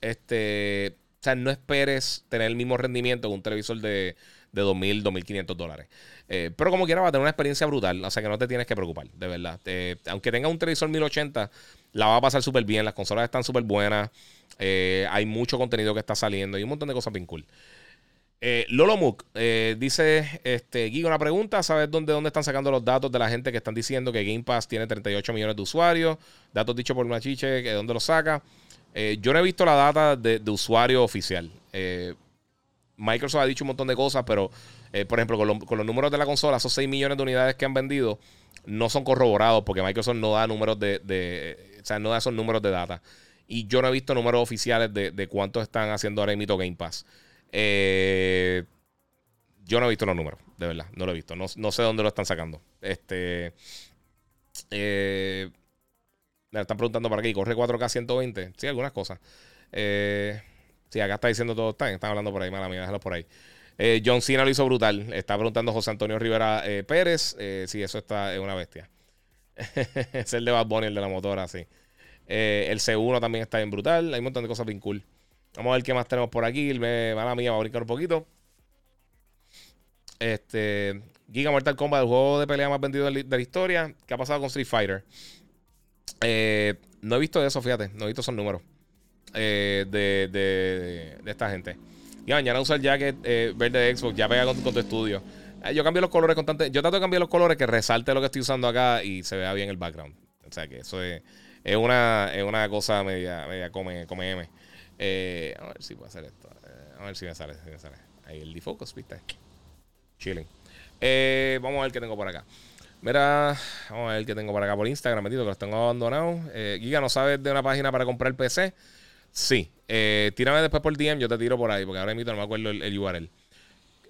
este, o sea, no esperes tener el mismo rendimiento que un televisor de, de 2.000, 2.500 dólares. Eh, pero como quiera va a tener una experiencia brutal, o sea que no te tienes que preocupar, de verdad. aunque tenga un televisor 1080, la va a pasar súper bien, las consolas están súper buenas, eh, hay mucho contenido que está saliendo y un montón de cosas bien cool. Eh, Lolo Mook dice, este, Guigo, una pregunta, ¿sabes dónde, dónde están sacando los datos de la gente que están diciendo que Game Pass tiene 38 millones de usuarios? Datos dichos por Machiche, ¿de dónde los saca? Eh, yo no he visto la data de, usuario oficial. Eh, Microsoft ha dicho un montón de cosas, pero eh, por ejemplo, con, los números de la consola, esos 6 millones de unidades que han vendido no son corroborados porque Microsoft no da números de, o sea, no da esos números de data. Y yo no he visto números oficiales de, de cuántos están haciendo ahora mismo Game Pass. yo no he visto los números, de verdad, no lo he visto. No, no sé dónde lo están sacando. Este. Eh, están preguntando para aquí, corre 4K 120. Sí, algunas cosas. Eh, sí, acá está diciendo todo. Están, están hablando por ahí, mala mía, déjalo por ahí. Eh, John Cena lo hizo brutal. Está preguntando José Antonio Rivera eh, Pérez. sí, eso está, es una bestia. (laughs) es el de Bad Bunny, el de la motora, sí. el C1 también está bien brutal. Hay un montón de cosas bien cool. Vamos a ver qué más tenemos por aquí. Mala mía, va a brincar un poquito. Este. Giga Mortal Kombat, el juego de pelea más vendido de la historia. ¿Qué ha pasado con Street Fighter? Eh, no he visto eso, fíjate. No he visto esos números eh, de, de, esta gente. Y mañana usa el jacket eh, verde de Xbox. Ya pega con, tu estudio. yo cambio los colores constantes. Yo trato de cambiar los colores que resalte lo que estoy usando acá y se vea bien el background. O sea que eso es, es, una, es una cosa media, media come, come M. a ver si puedo hacer esto. a ver si me sale, si me sale. Ahí el defocus, viste. Chilling. vamos a ver qué tengo por acá. Mira, vamos a ver qué tengo por acá por Instagram, metido que los tengo abandonados. Eh, Giga, ¿no sabes de una página para comprar PC? Sí. Eh, tírame después por DM, yo te tiro por ahí, porque ahora mismo no me acuerdo el, URL.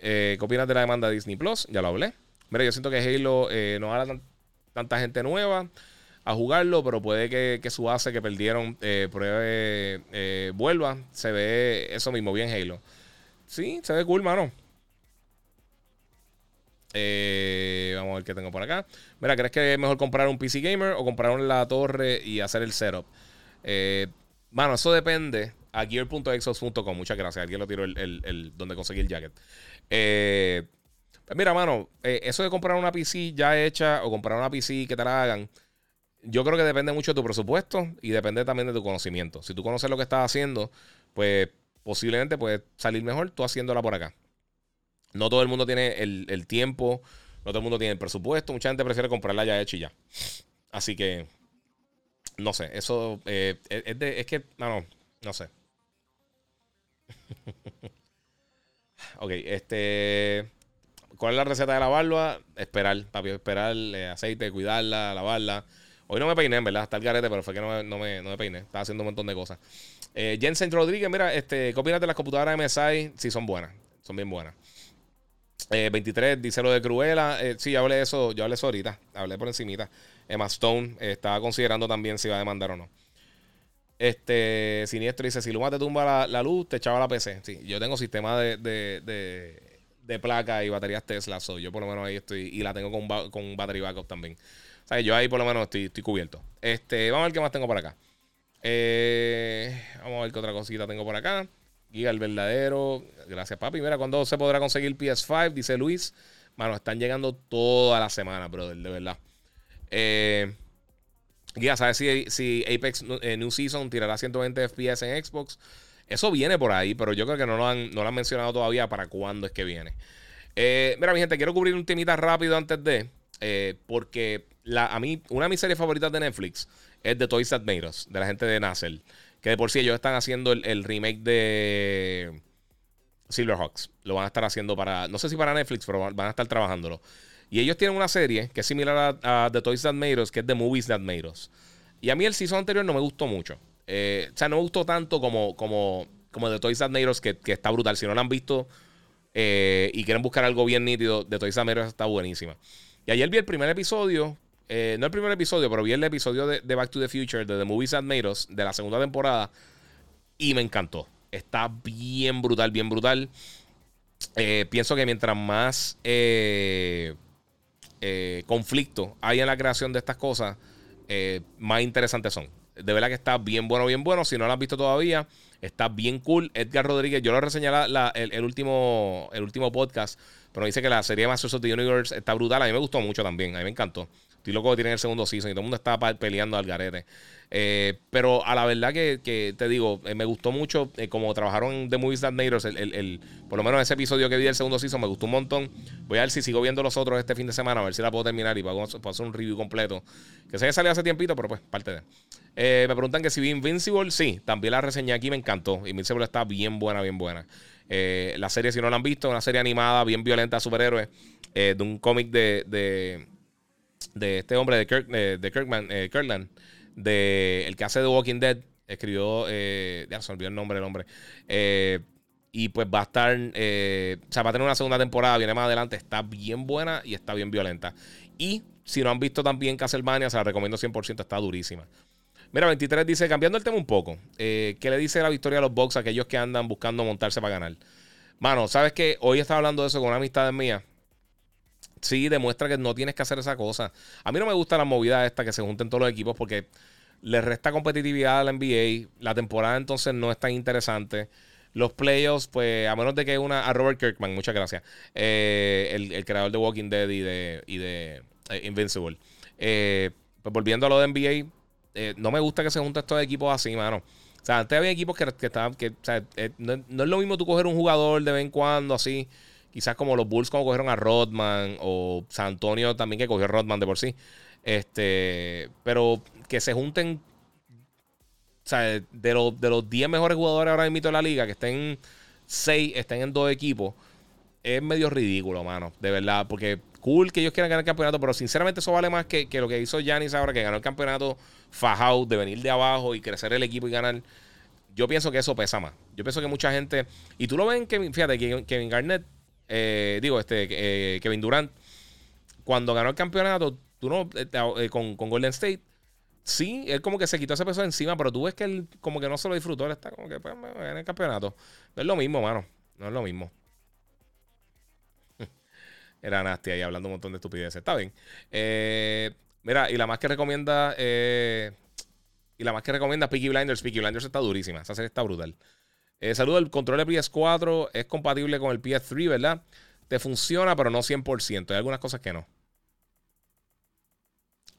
Eh, ¿Qué opinas de la demanda de Disney Plus? Ya lo hablé. Mira, yo siento que Halo eh, no hará tanta gente nueva a jugarlo, pero puede que, su base que perdieron pruebe, vuelva. Se ve eso mismo, bien Halo. Sí, se ve cool, mano. Eh, vamos a ver qué tengo por acá. Mira, ¿crees que es mejor comprar un PC Gamer o comprar la torre y hacer el setup? Eh, bueno, eso depende. A gear.exos.com. Muchas gracias. Alguien lo tiró el, donde conseguí el jacket. Eh, pues mira, mano, eso de comprar una PC ya hecha o comprar una PC que te la hagan, yo creo que depende mucho de tu presupuesto y depende también de tu conocimiento. Si tú conoces lo que estás haciendo, pues posiblemente puedes salir mejor tú haciéndola por acá. No todo el mundo tiene el, tiempo, no todo el mundo tiene el presupuesto. Mucha gente prefiere comprarla ya hecha y ya. Así que, no sé, eso eh, es, de, es que, no, no, no sé. (laughs) ok, este. ¿Cuál es la receta de la barba? Esperar, papi, esperar, eh, aceite, cuidarla, lavarla. Hoy no me peiné, en verdad, hasta el garete, pero fue que no me, no me, no me peiné. Estaba haciendo un montón de cosas. Eh, Jensen Rodríguez, mira, este, ¿qué opinas de las computadoras MSI? Sí, son buenas, son bien buenas. 23 eh, dice lo de Cruella. Eh, sí, hablé de eso, yo hablé eso ahorita. Hablé por encimita. Emma Stone estaba considerando también si iba a demandar o no. Este Siniestro dice: Si Luma te tumba la, luz, te echaba la PC. Sí, yo tengo sistema de, de, placa y baterías Tesla. yo por lo menos ahí estoy. Y la tengo con, con battery backup también. O sea, yo ahí por lo menos estoy, estoy cubierto. Este, vamos a ver qué más tengo por acá. Eh, vamos a ver qué otra cosita tengo por acá. Giga el verdadero. Gracias, papi. Mira, ¿cuándo se podrá conseguir PS5? Dice Luis. Mano, están llegando toda la semana, brother, de verdad. Eh, Giga, ¿sabes si, Apex eh, New Season tirará 120 FPS en Xbox? Eso viene por ahí, pero yo creo que no lo han, no lo han mencionado todavía para cuándo es que viene. Eh, mira, mi gente, quiero cubrir un temita rápido antes de. Eh, porque a mí, una de mis series favoritas de Netflix es The Toys That de la gente de Nassel. Que de por sí ellos están haciendo el, remake de Silverhawks. Lo van a estar haciendo para, no sé si para Netflix, pero van a estar trabajándolo. Y ellos tienen una serie que es similar a, The Toys That Made que es The Movies That Made. Y a mí el season anterior no me gustó mucho. Eh, o sea, no me gustó tanto como, como, como The Toys That Made que, está brutal. Si no lo han visto eh, y quieren buscar algo bien nítido, The Toys That Made está buenísima. Y ayer vi el primer episodio eh, no el primer episodio, pero vi el episodio de, Back to the Future, de The Movies That Made Us, de la segunda temporada, y me encantó. Está bien brutal, bien brutal. Eh, pienso que mientras más eh, conflicto hay en la creación de estas cosas, más interesantes son. De verdad que está bien bueno, bien bueno. Si no lo has visto todavía, está bien cool. Edgar Rodríguez, yo lo reseñé el, último, el último podcast, pero dice que la serie Masters of the Universe está brutal. A mí me gustó mucho también, a mí me encantó. Estoy loco de tienen el segundo season y todo el mundo está peleando al garete. Eh, pero a la verdad que, te digo, eh, me gustó mucho eh, como trabajaron en The Movies That Made el, por lo menos ese episodio que vi del segundo season me gustó un montón. Voy a ver si sigo viendo los otros este fin de semana, a ver si la puedo terminar y puedo, hacer un review completo. Que se haya salido hace tiempito, pero pues parte de. me preguntan que si vi Invincible, sí, también la reseñé aquí, me encantó. Invincible está bien buena, bien buena. la serie, si no la han visto, una serie animada, bien violenta, superhéroes, de un cómic de de este hombre de, Kirk, de Kirkman, eh, Kirkland, de el que hace The Walking Dead, escribió, eh, ya se olvidó el nombre del hombre, eh, y pues va a estar, o sea, va a tener una segunda temporada, viene más adelante, está bien buena y está bien violenta. Y si no han visto también Castlevania, se la recomiendo 100%, está durísima. Mira, 23 dice, cambiando el tema un poco, ¿qué le dice la victoria a los box a aquellos que andan buscando montarse para ganar? Mano, ¿sabes qué? Hoy estaba hablando de eso con una amistad mía sí demuestra que no tienes que hacer esa cosa. A mí no me gusta la movida esta que se junten todos los equipos porque le resta competitividad a la NBA. La temporada entonces no es tan interesante. Los playoffs, pues, a menos de que una. A Robert Kirkman, muchas gracias. Eh, el, creador de Walking Dead y de, y de eh, Invincible. Eh, pues volviendo a lo de NBA, no me gusta que se junten estos equipos así, mano. O sea, antes había equipos que, que estaban. Que, o sea, no, no, es lo mismo tú coger un jugador de vez en cuando así Quizás como los Bulls como cogieron a Rodman o San Antonio también que cogió a Rodman de por sí. Este, pero que se junten o sea, de, los, de los 10 mejores jugadores ahora mismo de la liga, que estén 6, estén en dos equipos, es medio ridículo, mano. De verdad, porque cool que ellos quieran ganar el campeonato, pero sinceramente eso vale más que, lo que hizo Giannis ahora, que ganó el campeonato fajado, de venir de abajo y crecer el equipo y ganar. Yo pienso que eso pesa más. Yo pienso que mucha gente. Y tú lo ven, que, fíjate, que Kevin Garnett eh, digo, este, eh, Kevin Durant, cuando ganó el campeonato, tú no, eh, con, Golden State, sí, él como que se quitó ese peso de encima, pero tú ves que él como que no se lo disfrutó, él está como que pues, en el campeonato. No es lo mismo, mano, no es lo mismo. (laughs) Era Nasty ahí hablando un montón de estupideces. Está bien. Eh, mira, y la más que recomienda. Eh, y la más que recomienda Peaky Blinders. Peaky Blinders está durísima. Esa serie está brutal. Eh, saludo, el control de PS4 es compatible con el PS3, ¿verdad? Te funciona, pero no 100%. Hay algunas cosas que no.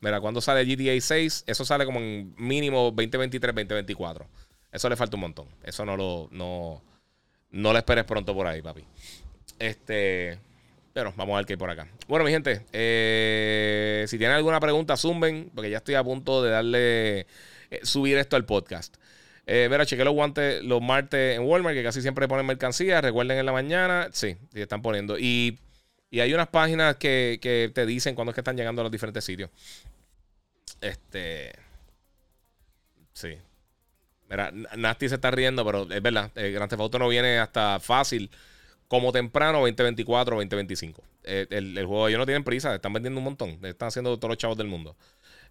Mira, cuando sale GTA 6, eso sale como en mínimo 2023, 2024. Eso le falta un montón. Eso no lo, no, no lo esperes pronto por ahí, papi. Este. Pero vamos a ver qué hay por acá. Bueno, mi gente, eh, si tienen alguna pregunta, zumben, porque ya estoy a punto de darle. Eh, subir esto al podcast. Eh, chequé los guantes los martes en Walmart, que casi siempre ponen mercancía. Recuerden en la mañana. Sí, están poniendo. Y, y hay unas páginas que, que, te dicen cuándo es que están llegando a los diferentes sitios. Este. Sí. Mira, Nasty se está riendo, pero es verdad. El Grand Theft no viene hasta fácil como temprano 2024 2025. Eh, el, el, juego ellos no tienen prisa, están vendiendo un montón. Están haciendo todos los chavos del mundo.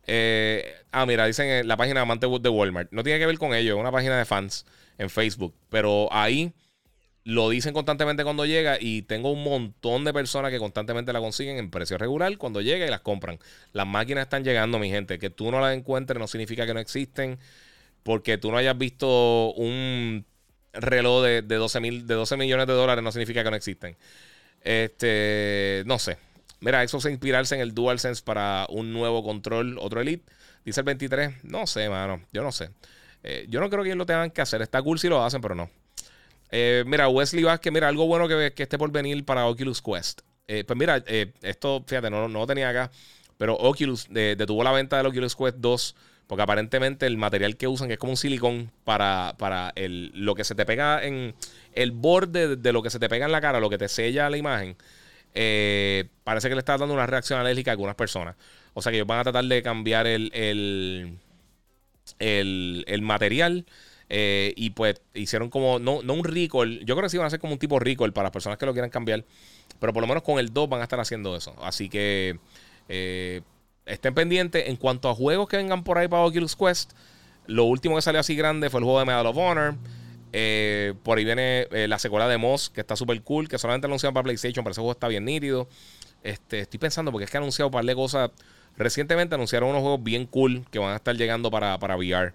Eh, ah, mira, dicen en la página Amante de Walmart. No tiene que ver con ello, es una página de fans en Facebook. Pero ahí lo dicen constantemente cuando llega y tengo un montón de personas que constantemente la consiguen en precio regular cuando llega y las compran. Las máquinas están llegando, mi gente. Que tú no las encuentres no significa que no existen. Porque tú no hayas visto un reloj de, de 12, mil, de 12 millones de dólares no significa que no existen. Este, no sé. Mira, eso se inspirarse en el DualSense para un nuevo control, otro Elite. Dice el 23. No sé, mano. Yo no sé. Eh, yo no creo que ellos lo tengan que hacer. Está cool si lo hacen, pero no. Eh, mira, Wesley Vázquez, mira, algo bueno que, que esté por venir para Oculus Quest. Eh, pues mira, esto, fíjate, no, no lo tenía acá. Pero Oculus detuvo la venta del Oculus Quest 2 porque aparentemente el material que usan es como un silicón para, para el, lo que se te pega en el borde de lo que se te pega en la cara, lo que te sella la imagen. Eh, parece que le está dando una reacción alérgica a algunas personas. O sea que ellos van a tratar de cambiar el, el, el, material. Eh, y pues hicieron como, no, no un recall. Yo creo que sí van a hacer como un tipo recall para las personas que lo quieran cambiar. Pero por lo menos con el 2 van a estar haciendo eso. Así que eh, estén pendientes. En cuanto a juegos que vengan por ahí para Oculus Quest, lo último que salió así grande fue el juego de Medal of Honor. Eh, por ahí viene eh, la secuela de Moss, que está súper cool, que solamente anunciaron para PlayStation, pero ese juego está bien nítido. Este, estoy pensando, porque es que han anunciado un par de cosas. Recientemente anunciaron unos juegos bien cool que van a estar llegando para, para VR.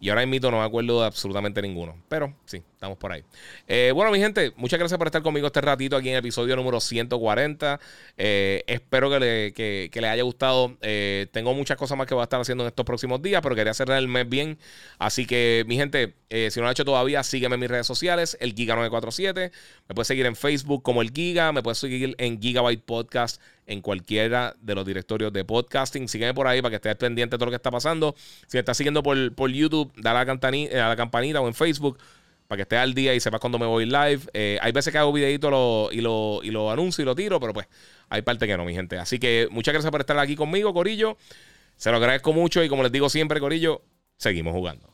Y ahora en mito no me acuerdo de absolutamente ninguno. Pero sí, estamos por ahí. Eh, bueno, mi gente, muchas gracias por estar conmigo este ratito aquí en el episodio número 140. Eh, espero que le, les haya gustado. Eh, tengo muchas cosas más que voy a estar haciendo en estos próximos días, pero quería cerrar el mes bien. Así que, mi gente, si no lo ha hecho todavía, sígueme en mis redes sociales, el Giga947. Me puedes seguir en Facebook como el Giga. Me puedes seguir en Gigabyte Podcast en cualquiera de los directorios de podcasting. Sígueme por ahí para que estés pendiente de todo lo que está pasando. Si me estás siguiendo por, YouTube, dale la campanita o en Facebook para que estés al día y sepas cuando me voy live. Eh, hay veces que hago videitos y, lo, y lo anuncio y lo tiro, pero pues hay parte que no, mi gente. Así que muchas gracias por estar aquí conmigo, Corillo. Se lo agradezco mucho y como les digo siempre, Corillo, seguimos jugando.